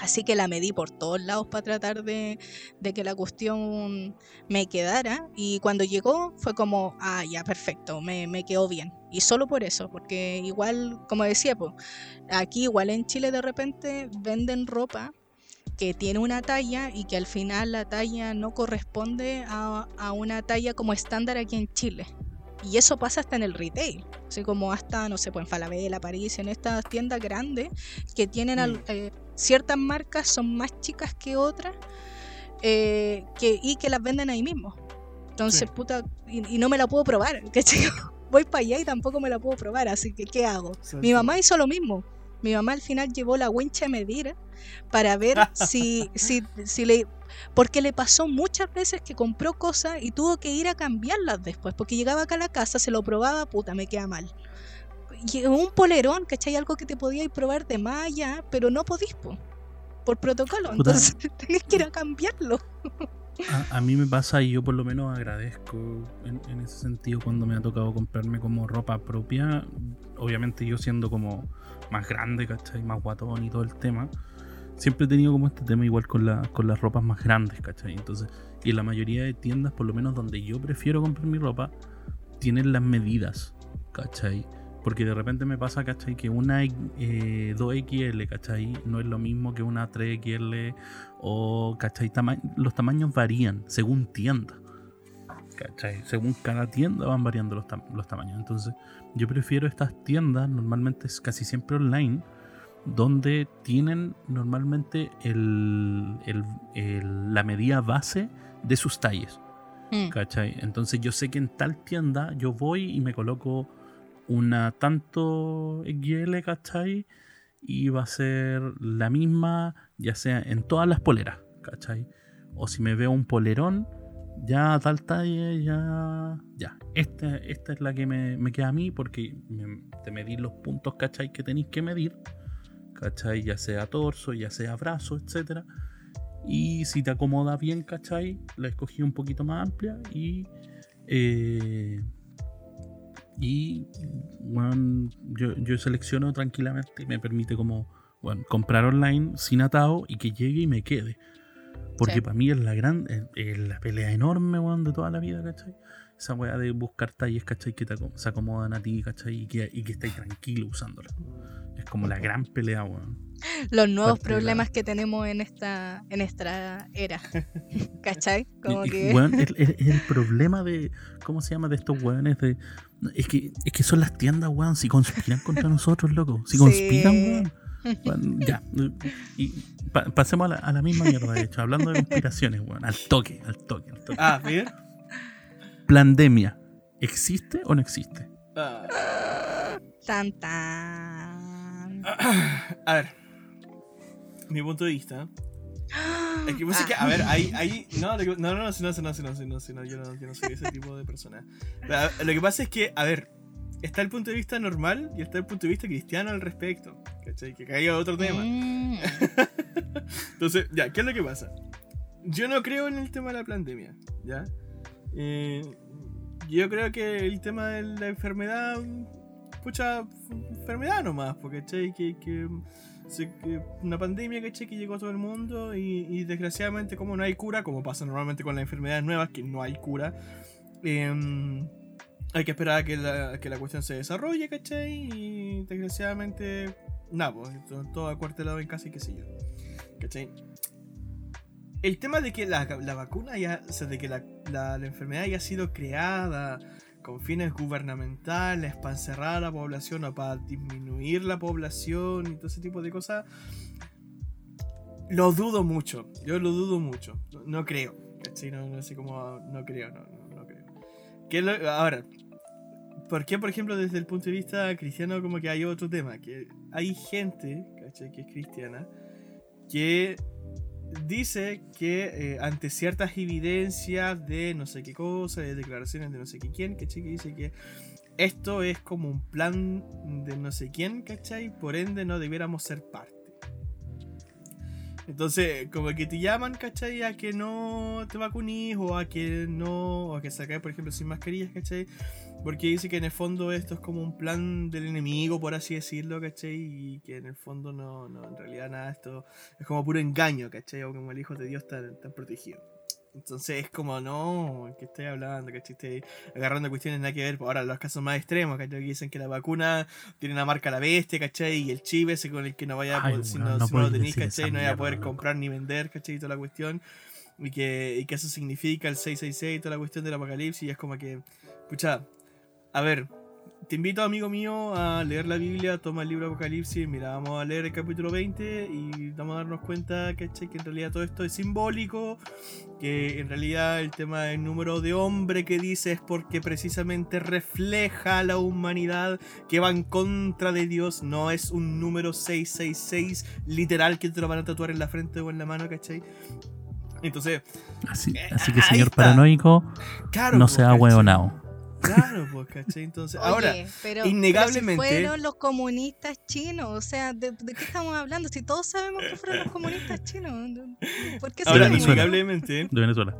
Así que la medí por todos lados para tratar de, de que la cuestión me quedara. Y cuando llegó fue como, ah, ya, perfecto, me, me quedó bien. Y solo por eso, porque igual, como decía, pues, aquí igual en Chile de repente venden ropa que tiene una talla y que al final la talla no corresponde a, a una talla como estándar aquí en Chile. Y eso pasa hasta en el retail, así como hasta, no sé, pues en Falabella, París, en estas tiendas grandes que tienen al- Mm. eh, ciertas marcas son más chicas que otras eh, que, y que las venden ahí mismo. Entonces, Sí. puta, y, y no me la puedo probar, ¿cachai? Voy para allá y tampoco me la puedo probar, así que ¿qué hago? Mi mamá hizo lo mismo. Mi mamá al final llevó la wincha a medir para ver si, si, si le... Porque le pasó muchas veces que compró cosas y tuvo que ir a cambiarlas después, porque llegaba acá a la casa, se lo probaba, puta, me queda mal. Un polerón, ¿cachai? Algo que te podíais probar de malla, pero no podís, po, por protocolo. Entonces tenés que ir a cambiarlo. A, a mí me pasa y yo por lo menos agradezco en, en ese sentido cuando me ha tocado comprarme como ropa propia. Obviamente yo siendo como más grande, ¿cachai? Más guatón y todo el tema. Siempre he tenido como este tema igual con, la, con las ropas más grandes, ¿cachai? Entonces, y en la mayoría de tiendas, por lo menos donde yo prefiero comprar mi ropa, tienen las medidas, ¿cachai? Porque de repente me pasa, ¿cachai? Que una eh, 2XL, ¿cachai? No es lo mismo que una 3XL o, ¿cachai? Tama- los tamaños varían según tienda. ¿Cachai? Según cada tienda van variando los, tam- los tamaños. Entonces, yo prefiero estas tiendas, normalmente es casi siempre online, donde tienen normalmente el- el- el- la medida base de sus talles. Mm. ¿Cachai? Entonces yo sé que en tal tienda yo voy y me coloco una tanto XL, ¿cachai? Y va a ser la misma, ya sea en todas las poleras, ¿cachai? O si me veo un polerón, ya tal talla, ya. Ya. Esta, esta es la que me, queda a mí porque me- te medís los puntos, ¿cachai? Que tenéis que medir, ¿cachai? Ya sea torso, ya sea brazo, etcétera. Y si te acomoda bien, ¿cachai? La escogí un poquito más amplia y. eh, y. Bueno, yo, yo selecciono tranquilamente y me permite como. Bueno, comprar online sin atado y que llegue y me quede. Porque Sí. para mí es la gran. es- es la pelea enorme, weón, de toda la vida, ¿cachai? Esa weá de buscar talles, ¿cachai? Que te se acomodan a ti, ¿cachai? Y que, y que estés tranquilo usándola. Es como la gran pelea, weón. Los nuevos Parte de la- problemas que tenemos en esta, en esta era. ¿Cachai? Como Y- y, que. weón, es, es- es el problema de. ¿Cómo se llama? De estos weones de. Es que, es que son las tiendas, weón. Si conspiran contra nosotros, loco. Si Sí. conspiran, weón. Weón, ya. Y pa- pasemos a la, a la misma mierda, de hecho. Hablando de conspiraciones, weón. Al toque, al toque, al toque. Ah, bien. Pandemia. ¿Existe o no existe? Ah. Tan tan. A ver. Mi punto de vista. Es que, pues, es que, a ver, hay, hay, no, lo que- no, no, no, si no, no, no, no, si no, yo no, yo no soy ese tipo de persona. Lo que pasa es que, a ver, está el punto de vista normal y está el punto de vista cristiano al respecto. ¿Cachai? Que caiga otro tema. Mm. Entonces, ya, ¿qué es lo que pasa? Yo no creo en el tema de la pandemia, ¿ya? Eh, yo creo que el tema de la enfermedad, pucha, enfermedad nomás, porque, ¿cachai? Que, que, que una pandemia. Que llegó a todo el mundo y, y desgraciadamente como no hay cura, como pasa normalmente con las enfermedades nuevas, que no hay cura, em, hay que esperar a que la, que la cuestión se desarrolle, ¿cachai? Y desgraciadamente, nada, pues, to- todo acuartelado en casa y qué sé yo. ¿Cachai? El tema de que la, la vacuna ya, o sea, de que la, la- enfermedad haya sido creada con fines gubernamentales para encerrar a la población o para disminuir la población y todo ese tipo de cosas, lo dudo mucho. Yo lo dudo mucho. No, creo. ¿Cachai? No, no sé cómo. No creo, no, no, creo. ¿Qué lo- ahora, ¿por qué, por ejemplo, desde el punto de vista cristiano, como que hay otro tema? Que hay gente, ¿cachai? Que es cristiana, que dice que eh, ante ciertas evidencias de no sé qué cosa, de declaraciones de no sé qué quién, ¿cachai? Que dice que esto es como un plan de no sé quién, ¿cachai? Por ende no debiéramos ser parte. Entonces, como que te llaman, ¿cachai? A que no te vacunís o a que no, o a que sacáis, por ejemplo, sin mascarillas, ¿cachai? Porque dice que en el fondo esto es como un plan del enemigo, por así decirlo, ¿cachai? Y que en el fondo no, no en realidad nada, esto es como puro engaño, ¿cachai? O como el hijo de Dios tan, tan protegido. Entonces es como, no, ¿qué estoy hablando? ¿Cachai? Estoy agarrando cuestiones nada que ver. Ahora, los casos más extremos, ¿cachai? Que dicen que la vacuna tiene una marca a la bestia, ¿cachai? Y el chip ese con el que no vaya a Ay, poder, si no, no si no lo tenéis, ¿cachai? No vaya a poder loco. comprar ni vender, ¿cachai? Y toda la cuestión. Y que, y que eso significa el 666 y toda la cuestión del apocalipsis. Y es como que, pucha, a ver, te invito, amigo mío, a leer la Biblia, toma el libro Apocalipsis, mira, vamos a leer el capítulo 20 y vamos a darnos cuenta que en realidad todo esto es simbólico, que en realidad el tema del número de hombre que dice es porque precisamente refleja a la humanidad que va en contra de Dios, no es un número 666 literal que te lo van a tatuar en la frente o en la mano, ¿cachai? Entonces... Así, así que señor paranoico, no sea hueonado. Claro, pues, ¿cachai? Entonces, ahora, pero, innegablemente. fueron los comunistas chinos, o sea, ¿de, qué estamos hablando? Si todos sabemos que fueron los comunistas chinos, ¿por qué Ahora, innegablemente. De Venezuela.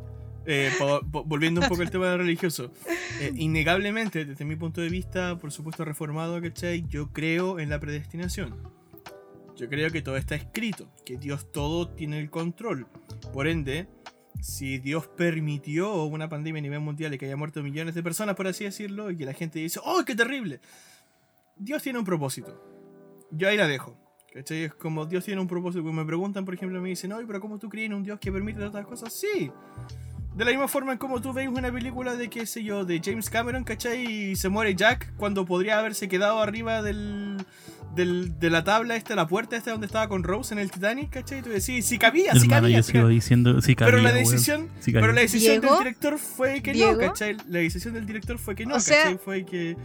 Eh, volviendo un poco al tema religioso, eh, innegablemente, desde mi punto de vista, por supuesto reformado, ¿cachai? Yo creo en la predestinación. Yo creo que todo está escrito, que Dios todo tiene el control. Por ende, si Dios permitió una pandemia a nivel mundial y que haya muerto millones de personas, por así decirlo, y que la gente dice, ¡oh, qué terrible! Dios tiene un propósito. Yo ahí la dejo. ¿Cachai? Es como Dios tiene un propósito. Cuando me preguntan, por ejemplo, me dicen, oye, pero ¿cómo tú crees en un Dios que permite otras cosas? Sí. De la misma forma en como tú veis una película de, qué sé yo, de James Cameron, ¿cachai? Y se muere Jack cuando podría haberse quedado arriba del, del, de la tabla esta, la puerta esta donde estaba con Rose en el Titanic, ¿cachai? Y tú decís, sí cabía, sí cabía. Yo sigo diciendo, sí cabía. Pero la decisión, pero la decisión del director fue que no, ¿cachai? La decisión del director fue que no, ¿cachai? Fue que...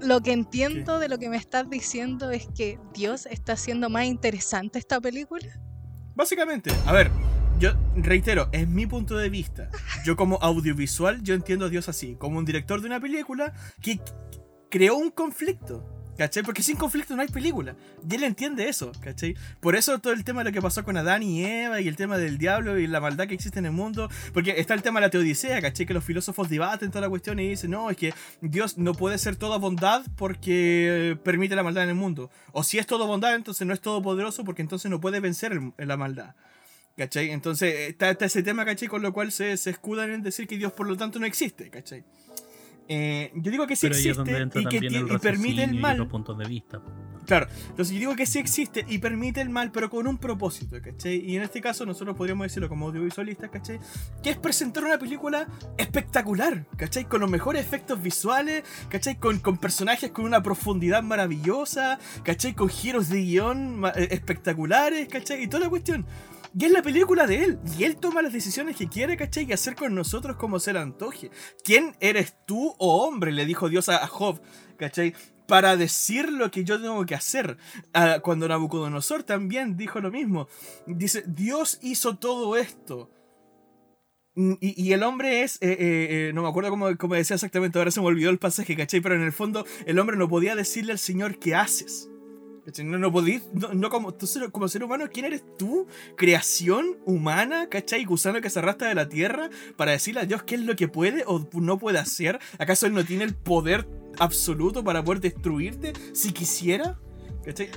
Lo que entiendo de lo que me estás diciendo es que Dios está haciendo más interesante esta película. Básicamente, a ver, yo reitero, es mi punto de vista. Yo como audiovisual, yo entiendo a Dios así, como un director de una película que creó un conflicto. ¿Cachai? Porque sin conflicto no hay película. Y él entiende eso, ¿cachai? Por eso todo el tema de lo que pasó con Adán y Eva y el tema del diablo y la maldad que existe en el mundo. Porque está el tema de la teodicea, ¿cachai? Que los filósofos debaten toda la cuestión y dicen, no, es que Dios no puede ser toda bondad porque permite la maldad en el mundo. O si es todo bondad, entonces no es todopoderoso porque entonces no puede vencer la maldad. ¿Cachai? Entonces está, ese tema, ¿cachai? Con lo cual se, se escudan en decir que Dios por lo tanto no existe, ¿cachai? Eh, yo digo que sí existe y que permite el mal. puntos de vista. Claro, entonces yo digo que sí existe y permite el mal, pero con un propósito, ¿cachai? Y en este caso nosotros podríamos decirlo como audiovisualistas, ¿cachai? Que es presentar una película espectacular, ¿cachai? Con los mejores efectos visuales, ¿cachai? Con, con personajes con una profundidad maravillosa, ¿cachai? Con giros de guion eh, espectaculares, ¿cachai? Y toda la cuestión. Y es la película de él. Y él toma las decisiones que quiere, ¿cachai? Y hacer con nosotros como se le antoje. ¿Quién eres tú, oh hombre? Le dijo Dios a Job, ¿cachai? Para decir lo que yo tengo que hacer. Ah, cuando Nabucodonosor también dijo lo mismo. Dice, Dios hizo todo esto. Y, el hombre es, eh, eh, eh, no me acuerdo cómo, cómo, decía exactamente, ahora se me olvidó el pasaje, ¿cachai? Pero en el fondo el hombre no podía decirle al Señor qué haces. No, no podís, no, como, como ser humano, ¿quién eres tú? Creación humana, ¿cachai? Gusano que se arrastra de la tierra para decirle a Dios qué es lo que puede o no puede hacer. ¿Acaso Él no tiene el poder absoluto para poder destruirte si quisiera? ¿Cachai?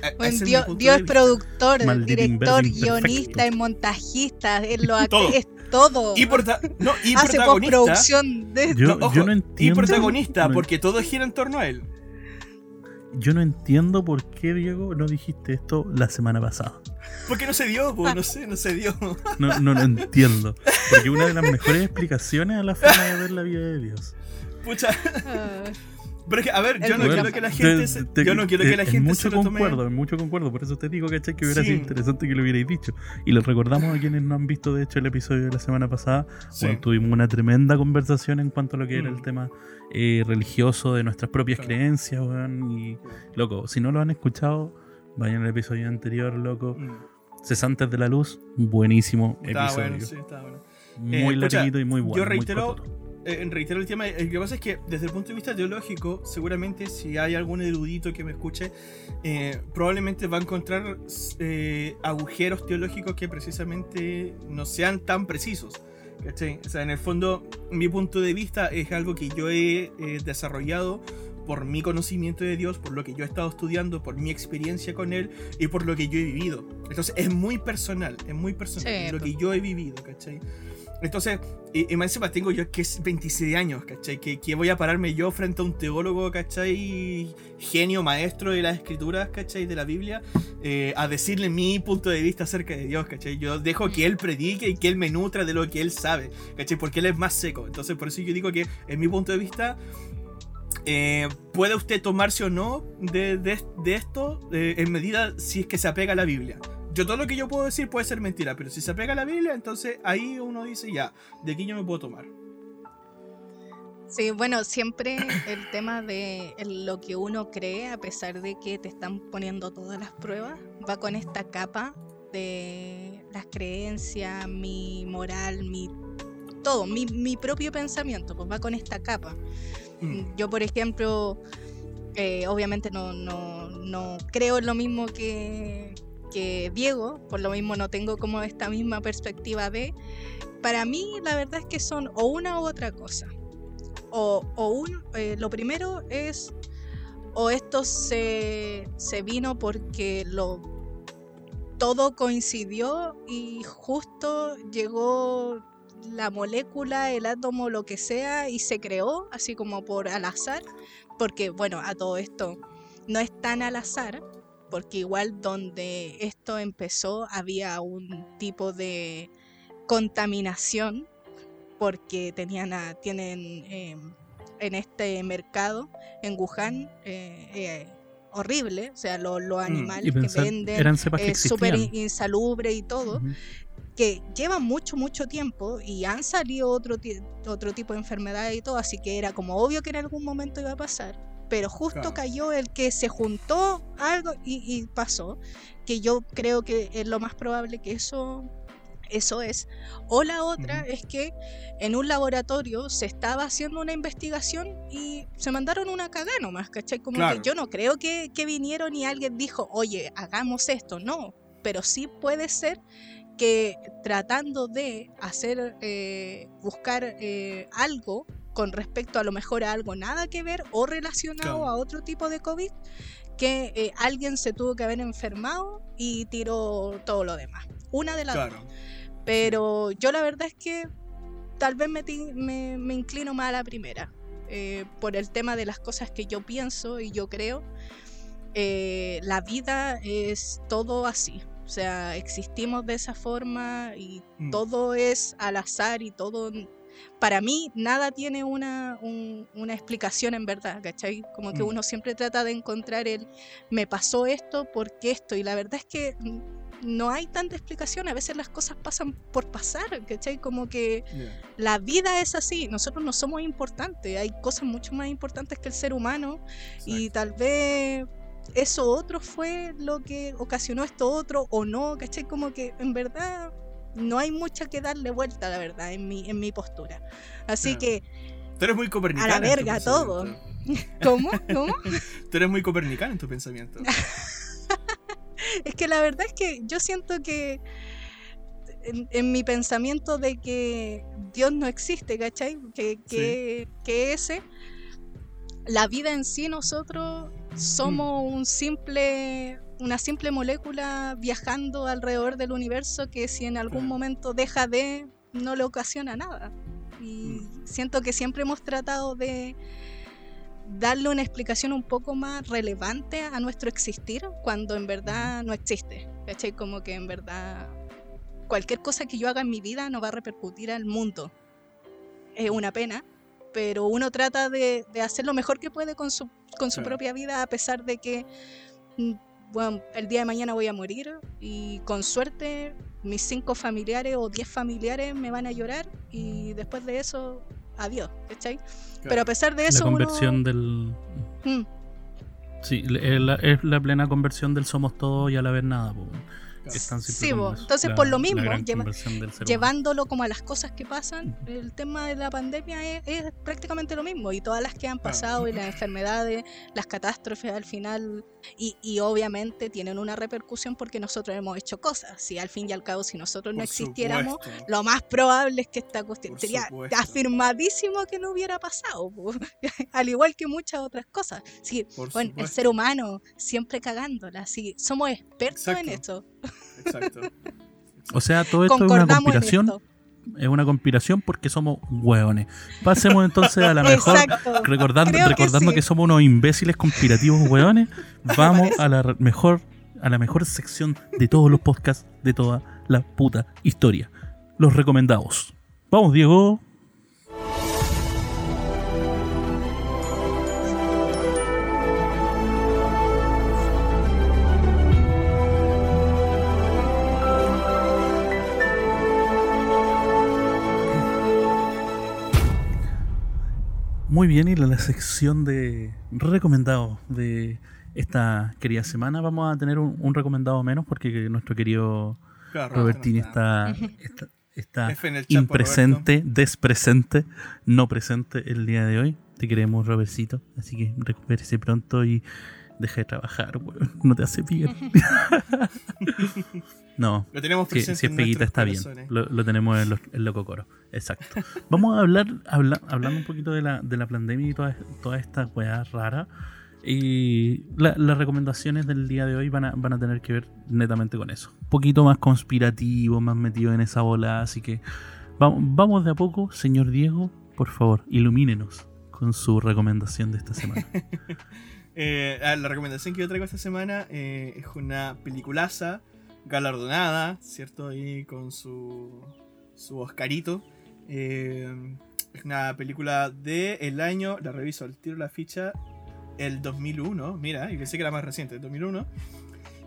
Dios, es productor, director, guionista, es montajista, él lo es todo. Y, no, y Hace protagonista. De... Yo, yo no entiendo. Y protagonista, porque todo gira en torno a él yo no entiendo por qué, Diego, no dijiste esto la semana pasada. Porque no se dio, pues, no sé, no se dio. No, no lo entiendo. Porque una de las mejores explicaciones a la forma de ver la vida de Dios. Pucha. Pero es que, a ver, yo no quiero que la gente se, yo no quiero que la gente mucho se lo concuerdo, mucho concuerdo, por eso te digo, ¿cachai? Que hubiera sido interesante que lo hubierais dicho. Y les recordamos a quienes no han visto, de hecho, el episodio de la semana pasada, cuando tuvimos una tremenda conversación en cuanto a lo que era el mm. tema eh, religioso de nuestras propias creencias, weón. Y, loco, si no lo han escuchado, vayan al episodio anterior, loco. Mm. Cesantes de la Luz, buenísimo episodio. Bueno, sí, bueno. Muy eh, y muy bueno. Yo reitero, eh, reitero el tema. Lo que pasa es que, desde el punto de vista teológico, seguramente si hay algún erudito que me escuche, probablemente va a encontrar agujeros teológicos que precisamente no sean tan precisos. O sea, en el fondo, mi punto de vista es algo que yo he desarrollado por mi conocimiento de Dios, por lo que yo he estado estudiando, por mi experiencia con Él y por lo que yo he vivido. Entonces es muy personal, es muy personal, lo que yo he vivido, ¿cachai? Entonces, y, encima tengo yo que es 26 años, ¿cachai? Que, voy a pararme yo frente a un teólogo, ¿cachai? Genio, maestro de las escrituras, ¿cachai? De la Biblia, eh, a decirle mi punto de vista acerca de Dios, ¿cachai? Yo dejo que él predique y que él me nutra de lo que él sabe, ¿cachai? Porque él es más seco. Entonces, por eso yo digo que, en mi punto de vista, eh, puede usted tomarse o no de, de- de esto eh, en medida si es que se apega a la Biblia. Yo todo lo que yo puedo decir puede ser mentira, pero si se apega a la Biblia, entonces ahí uno dice ya, de aquí yo me puedo tomar. Sí, bueno, siempre el tema de lo que uno cree, a pesar de que te están poniendo todas las pruebas, va con esta capa de las creencias, mi moral, mi todo, mi, mi propio pensamiento, pues va con esta capa. Mm, Yo, por ejemplo, eh, obviamente no, no, no creo en lo mismo que, que Diego, por lo mismo no tengo como esta misma perspectiva de... Para mí, la verdad es que son o una u otra cosa. O, o un, eh, lo primero es, o esto se, se vino porque lo, todo coincidió y justo llegó la molécula, el átomo, lo que sea, y se creó así como por al azar, porque bueno, a todo esto no es tan al azar, porque igual donde esto empezó había un tipo de contaminación, porque tenían a- tienen eh, en este mercado, en Wuhan, eh, eh, horrible, o sea, lo- los animales Y que venden es súper existían. in- insalubre y todo que llevan mucho, mucho tiempo y han salido otro, otro tipo de enfermedades y todo, así que era como obvio que en algún momento iba a pasar. Pero justo Claro. cayó el que se juntó algo y, y pasó, que yo creo que es lo más probable que eso, eso es. O la otra es que en un laboratorio se estaba haciendo una investigación y se mandaron una cagada nomás, ¿cachai? Como Claro. que yo no creo que, que vinieron y alguien dijo, oye, hagamos esto, no. Pero sí puede ser que tratando de hacer, eh, buscar eh, algo con respecto a lo mejor a algo nada que ver o relacionado Claro. a otro tipo de COVID, que eh, alguien se tuvo que haber enfermado y tiró todo lo demás. Una de las dos. Pero yo la verdad es que tal vez me, ti- me- me inclino más a la primera. eh, por el tema de las cosas que yo pienso y yo creo. eh, la vida es todo así. O sea, existimos de esa forma y Mm. todo es al azar y todo... Para mí nada tiene una, un- una explicación en verdad, ¿cachai? Como que Mm. uno siempre trata de encontrar el me pasó esto porque esto y la verdad es que no hay tanta explicación, a veces las cosas pasan por pasar, ¿cachai? Como que Ya. la vida es así, nosotros no somos importantes, hay cosas mucho más importantes que el ser humano y tal vez eso otro fue lo que ocasionó esto otro o no, ¿cachai? Como que en verdad no hay mucha que darle vuelta, la verdad, en mi, en mi postura. Así que, Tú eres muy copernicana. en tu verga todo. ¿cómo? ¿Cómo? Tú eres muy copernicana en tu pensamiento. Es que la verdad es que yo siento que en, en mi pensamiento de que Dios no existe, ¿cachai? Que, que, que ese, la vida en sí nosotros somos un simple, una simple molécula viajando alrededor del universo que si en algún momento deja de, no le ocasiona nada. Y siento que siempre hemos tratado de darle una explicación un poco más relevante a nuestro existir cuando en verdad no existe. ¿Cachai? Como que en verdad cualquier cosa que yo haga en mi vida no va a repercutir al mundo. Es una pena, pero uno trata de, de hacer lo mejor que puede con su, con su Claro. propia vida a pesar de que mm, bueno, el día de mañana voy a morir y con suerte mis cinco familiares o diez familiares me van a llorar y después de eso, adiós, ¿cachai? Pero a pesar de La eso, uno- conversión del. Mm, Sí, es la, es la plena conversión del somos todos y a la vez nada. po. Claro. Es tan simple Sí, Entonces, la- por lo mismo, lleva- llevándolo como a las cosas que pasan, el tema de la pandemia es, es prácticamente lo mismo y todas las que han pasado y las enfermedades, las catástrofes al final y, y obviamente tienen una repercusión porque nosotros hemos hecho cosas. Si al fin y al cabo, si nosotros no existiéramos, supuesto. lo más probable es que esta cuestión sería afirmadísimo que no hubiera pasado, po. al igual que muchas otras cosas. Sí, Por bueno, el ser humano siempre cagándola, sí, somos expertos en esto. Exacto. O sea, todo esto es una conspiración. Es una conspiración porque somos hueones. Pasemos entonces a la mejor. Exacto. Recordando, Creo que recordando sí. que, somos unos imbéciles conspirativos hueones, vamos a la mejor a la mejor sección de todos los podcasts de toda la puta historia. Los recomendados. Vamos, Diego. Muy bien, y en la sección de recomendados de esta querida semana vamos a tener un, un recomendado menos porque nuestro querido Claro, Robertini no está. está, está, impresente, despresente, no presente el día de hoy. Te queremos, Robertcito. Así que recupérese pronto y deja de trabajar, weón. No te hace bien. no, Lo tenemos si, presente si es en peguita está bien. Lo, lo tenemos en, los, en Loco Coro. Exacto. Vamos a hablar, habla- hablando un poquito de la, de la pandemia y todas toda esta weá rara. Y la- las recomendaciones del día de hoy van a, van a tener que ver netamente con eso. Un poquito más conspirativo, más metido en esa bola. Así que vamos, vamos de a poco, señor Diego. Por favor, ilumínenos con su recomendación de esta semana. Eh, ah, la recomendación que yo traigo esta semana eh, es una peliculaza galardonada, ¿cierto? Y con su, su Oscarito. Eh, es una película de el año, la reviso al tiro la ficha, el 2001. Mira, y pensé que era más reciente, el 2001.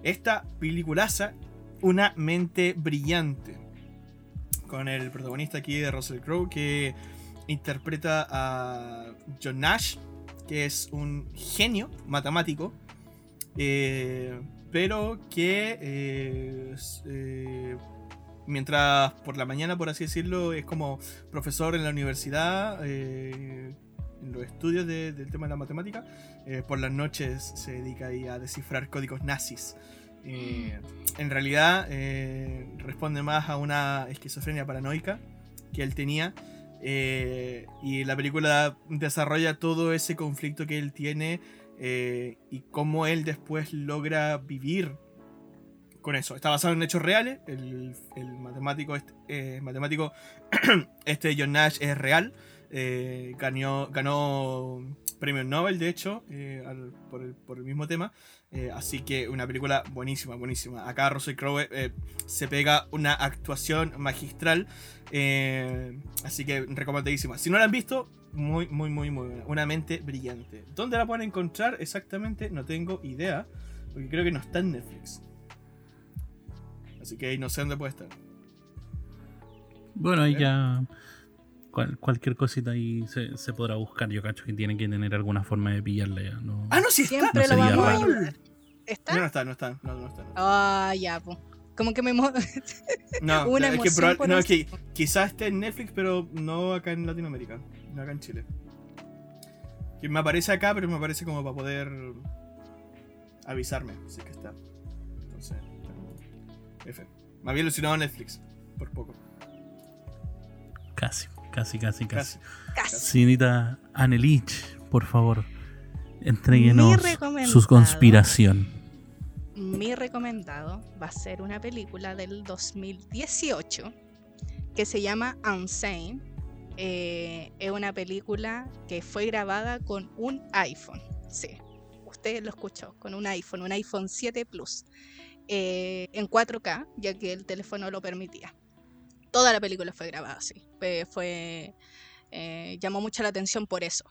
Esta peliculaza, Una mente brillante. Con el protagonista aquí de Russell Crowe que interpreta a John Nash, que es un genio matemático, eh, pero que eh, eh, mientras por la mañana, por así decirlo, es como profesor en la universidad, en los estudios de- del tema de la matemática, por las noches se dedica a descifrar códigos nazis. En realidad responde más a una esquizofrenia paranoica que él tenía eh, y la película desarrolla todo ese conflicto que él tiene eh, y cómo él después logra vivir con eso. Está basado en hechos reales. El, matemático, este, eh, matemático este John Nash es real. Ganó, ganó premio Nobel, de hecho, eh, al- por, el, por el mismo tema. Eh, así que una película buenísima, buenísima. Acá Russell Crowe eh, se pega una actuación magistral. así que recomendadísima. Si no la han visto, muy, muy, muy, muy buena. Una mente brillante. ¿Dónde la pueden encontrar exactamente? No tengo idea. Porque creo que no está en Netflix. Así que no sé dónde puede estar. Bueno, ahí ya cual- cualquier cosita ahí se, se podrá buscar. Yo cacho que tienen que tener alguna forma de pillarla ya. ¿no? Ah, no, sí está. Siempre No lo vamos a raro. No, ¿Está? no está, no está. No, no está. no. Ah, ya, pues. Como que me mo- No, Una es que, proba- no, es que quizás esté en Netflix, pero no acá en Latinoamérica, no acá en Chile. Que me aparece acá, pero me aparece como para poder avisarme, si es que está. Entonces, F. Me había alucinado Netflix, por poco. Casi, casi, casi, casi. Casi. Señorita Anelich, por favor, recomendado. su conspiración. Mi recomendado va a ser una película del 2018 que se llama Unsane. Eh, es una película que fue grabada con un iPhone. Sí, usted lo escuchó, con un iPhone, un iPhone 7 Plus. eh, en 4K, ya que el teléfono lo permitía. Toda la película fue grabada así. Fue, eh, llamó mucho la atención por eso.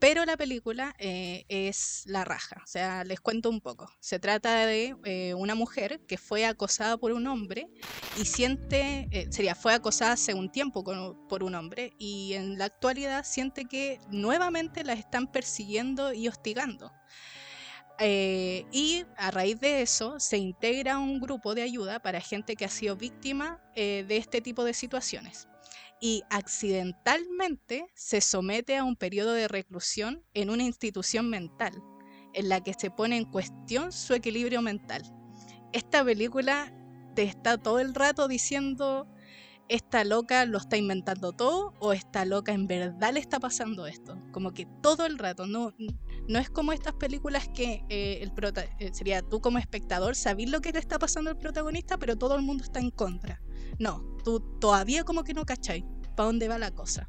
Pero la película eh, es la raja. O sea, les cuento un poco. Se trata de eh, una mujer que fue acosada por un hombre y siente, sería, fue acosada hace un tiempo por un hombre y en la actualidad siente que nuevamente la están persiguiendo y hostigando. Eh, y a raíz de eso se integra un grupo de ayuda para gente que ha sido víctima eh, de este tipo de situaciones y accidentalmente se somete a un periodo de reclusión en una institución mental, en la que se pone en cuestión su equilibrio mental. Esta película te está todo el rato diciendo, esta loca lo está inventando todo o esta loca en verdad le está pasando esto. Como que todo el rato, no, no es como estas películas que eh, el eh, sería tú como espectador, sabís lo que le está pasando al protagonista, pero todo el mundo está en contra. No, tú todavía como que no cachai para dónde va la cosa.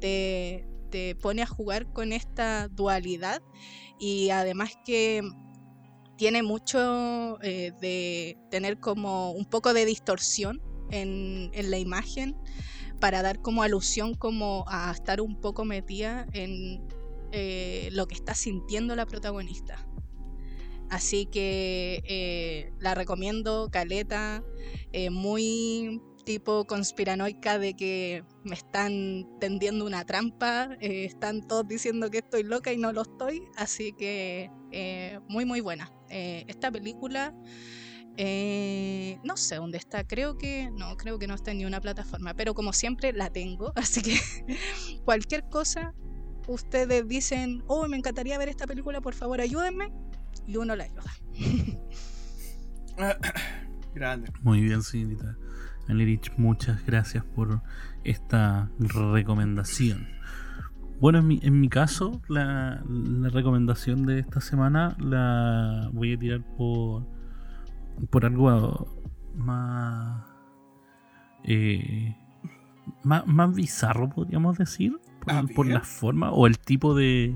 Te, te pone a jugar con esta dualidad y además que tiene mucho eh, de tener como un poco de distorsión en, en la imagen para dar como alusión como a estar un poco metida en eh, lo que está sintiendo la protagonista. Así que eh, la recomiendo, Caleta, eh, muy tipo conspiranoica de que me están tendiendo una trampa, están todos diciendo que estoy loca y no lo estoy, así que muy muy buena. Esta película no sé dónde está, creo que no, creo que no está en ni una plataforma, pero como siempre la tengo, así que cualquier cosa ustedes dicen, oh, me encantaría ver esta película, por favor ayúdenme, y uno la ayuda. Grande. Muy bien, señorita. Alerich, muchas gracias por esta recomendación. Bueno, en mi, en mi caso, la, recomendación de esta semana la voy a tirar por, por algo más, eh, más, más bizarro, podríamos decir, por, Ah, por la forma o el tipo de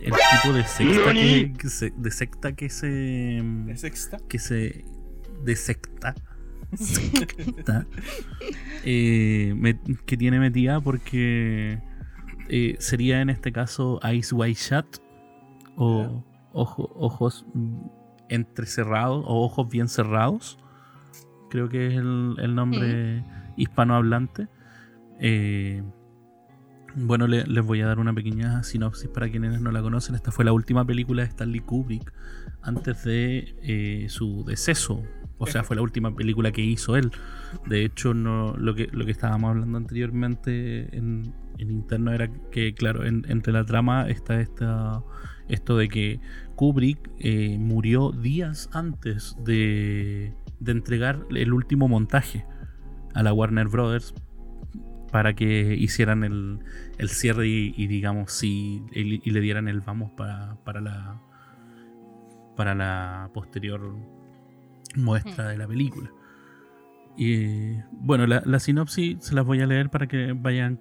el tipo de secta que, que se, de secta que se ¿De sexta? que se de secta. Secta, eh, me- que tiene metida porque eh, sería en este caso Eyes Wide Shut o ojo- ojos entrecerrados o ojos bien cerrados. Creo que es el, el nombre hispanohablante Eh, bueno, le- les voy a dar una pequeña sinopsis para quienes no la conocen. Esta fue la última película de Stanley Kubrick antes de eh, su deceso. O sea, fue la última película que hizo él. De hecho, lo, que, estábamos hablando anteriormente en, interno era que, claro, en- entre la trama está esto de que Kubrick eh, murió días antes de, de entregar el último montaje a la Warner Brothers para que hicieran el, el cierre y, y digamos sí y, y le dieran el vamos para, para la para la posterior muestra de la película. Y bueno la, la sinopsis se las voy a leer para que vayan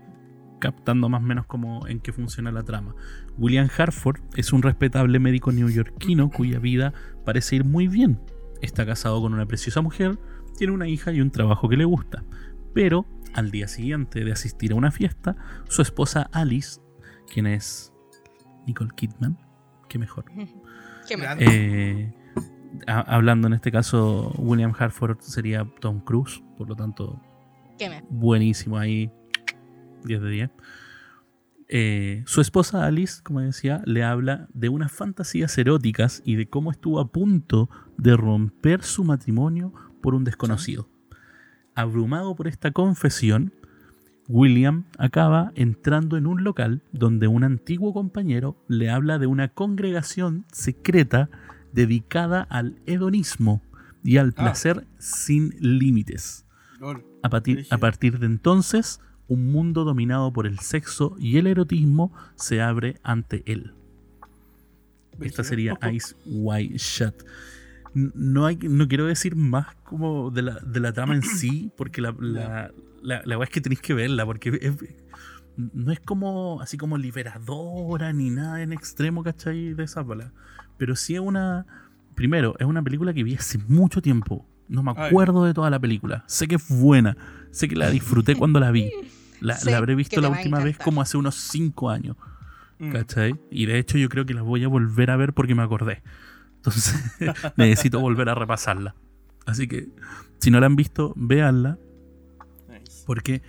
captando más o menos cómo en qué funciona la trama. William Hartford es un respetable médico neoyorquino cuya vida parece ir muy bien. Está casado con una preciosa mujer tiene una hija y un trabajo que le gusta. Pero al día siguiente de asistir a una fiesta, su esposa Alice, quien es Nicole Kidman, que mejor, eh, ha- hablando en este caso, William Hartford sería Tom Cruise, por lo tanto, buenísimo ahí, 10 de 10. Eh, su esposa Alice, como decía, le habla de unas fantasías eróticas y de cómo estuvo a punto de romper su matrimonio por un desconocido. Abrumado por esta confesión, William acaba entrando en un local donde un antiguo compañero le habla de una congregación secreta dedicada al hedonismo y al Ah. placer sin límites. A partir, a Brígido. partir de entonces, un mundo dominado por el sexo y el erotismo se abre ante él. Esta sería Ice White Shut. No, hay, no quiero decir más como de la, de la trama en sí, porque la, la, la, es que tenéis que verla, porque es- no es como así como liberadora ni nada en extremo, ¿cachai? De esa bala. Pero sí es una. Primero, es una película que vi hace mucho tiempo. No me Ay. acuerdo de toda la película. Sé que es buena. Sé que la disfruté cuando la vi. La, habré visto la última vez como hace unos 5 años. Mm. ¿Cachai? Y de hecho yo creo que la voy a volver a ver porque me acordé. Entonces necesito volver a repasarla. Así que si no la han visto, véanla Nice. porque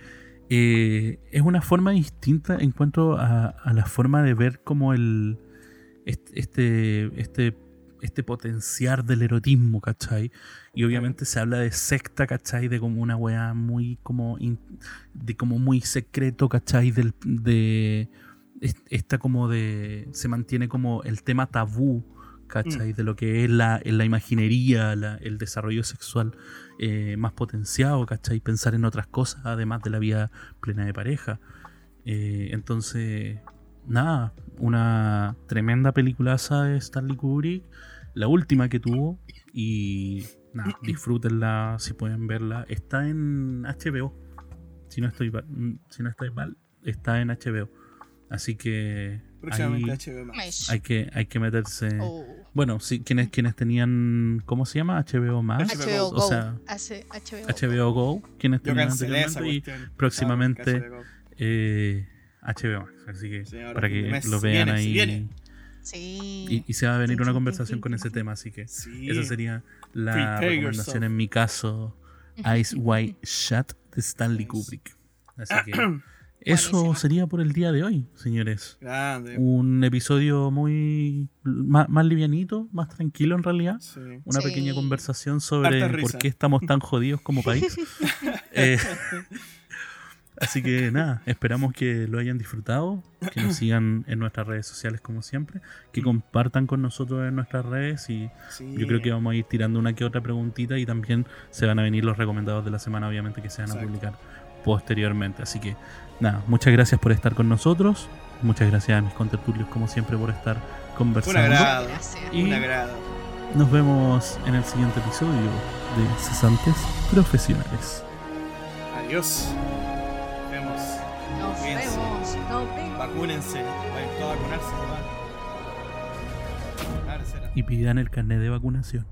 eh, es una forma distinta en cuanto a, a la forma de ver como el este este este, potenciar del erotismo, ¿cachai? Y obviamente se habla de secta, ¿cachai? De como una weá muy como in- de como muy secreto, ¿cachai? Del, de est- esta como de se mantiene como el tema tabú, ¿cachai? De lo que es la, la imaginería, la- el desarrollo sexual eh, más potenciado, ¿cachai? Pensar en otras cosas, además de la vida plena de pareja. Eh, entonces, nada, una tremenda peliculaza de Stanley Kubrick, la última que tuvo, y nada, disfrútenla si pueden verla. Está en HBO, si no estoy, mm, si no estoy mal, está en HBO. Así que Próximamente HBO más. Mesh. hay que, hay que meterse. Oh. Bueno, sí, quienes, quienes tenían, ¿cómo se llama? HBO más. HBO O Go. sea, HBO, HBO Go, quienes Yo tenían anteriormente y próximamente HBO. eh, HBO Max. Así que Sí, para que mes. lo vean viene, ahí. viene. Sí. Y, y se va a venir una conversación con ese tema, así que Sí. esa sería la Prepare recomendación yourself. en mi caso Ice White Shut de Stanley Kubrick. Así que eso Buenísimo. sería por el día de hoy, señores. Grande. Un episodio muy más, más livianito, más tranquilo en realidad. Sí. Una Sí. pequeña conversación sobre por qué estamos tan jodidos como país. Eh, así que nada, esperamos que lo hayan disfrutado, que nos sigan en nuestras redes sociales como siempre, que compartan con nosotros en nuestras redes y Sí. yo creo que vamos a ir tirando una que otra preguntita y también se van a venir los recomendados de la semana, obviamente, que se van a Exacto. publicar posteriormente. Así que nada, muchas gracias por estar con nosotros, muchas gracias a mis contertulios como siempre por estar Un conversando. agrado. Gracias. Y- Un agrado. Nos vemos en el siguiente episodio de Cesantes Profesionales. Adiós. Nos vemos. Nos Cuídense. vemos. Nos vemos. Vacúnense. Vayan todos a vacunarse. Y pidan el carnet de vacunación.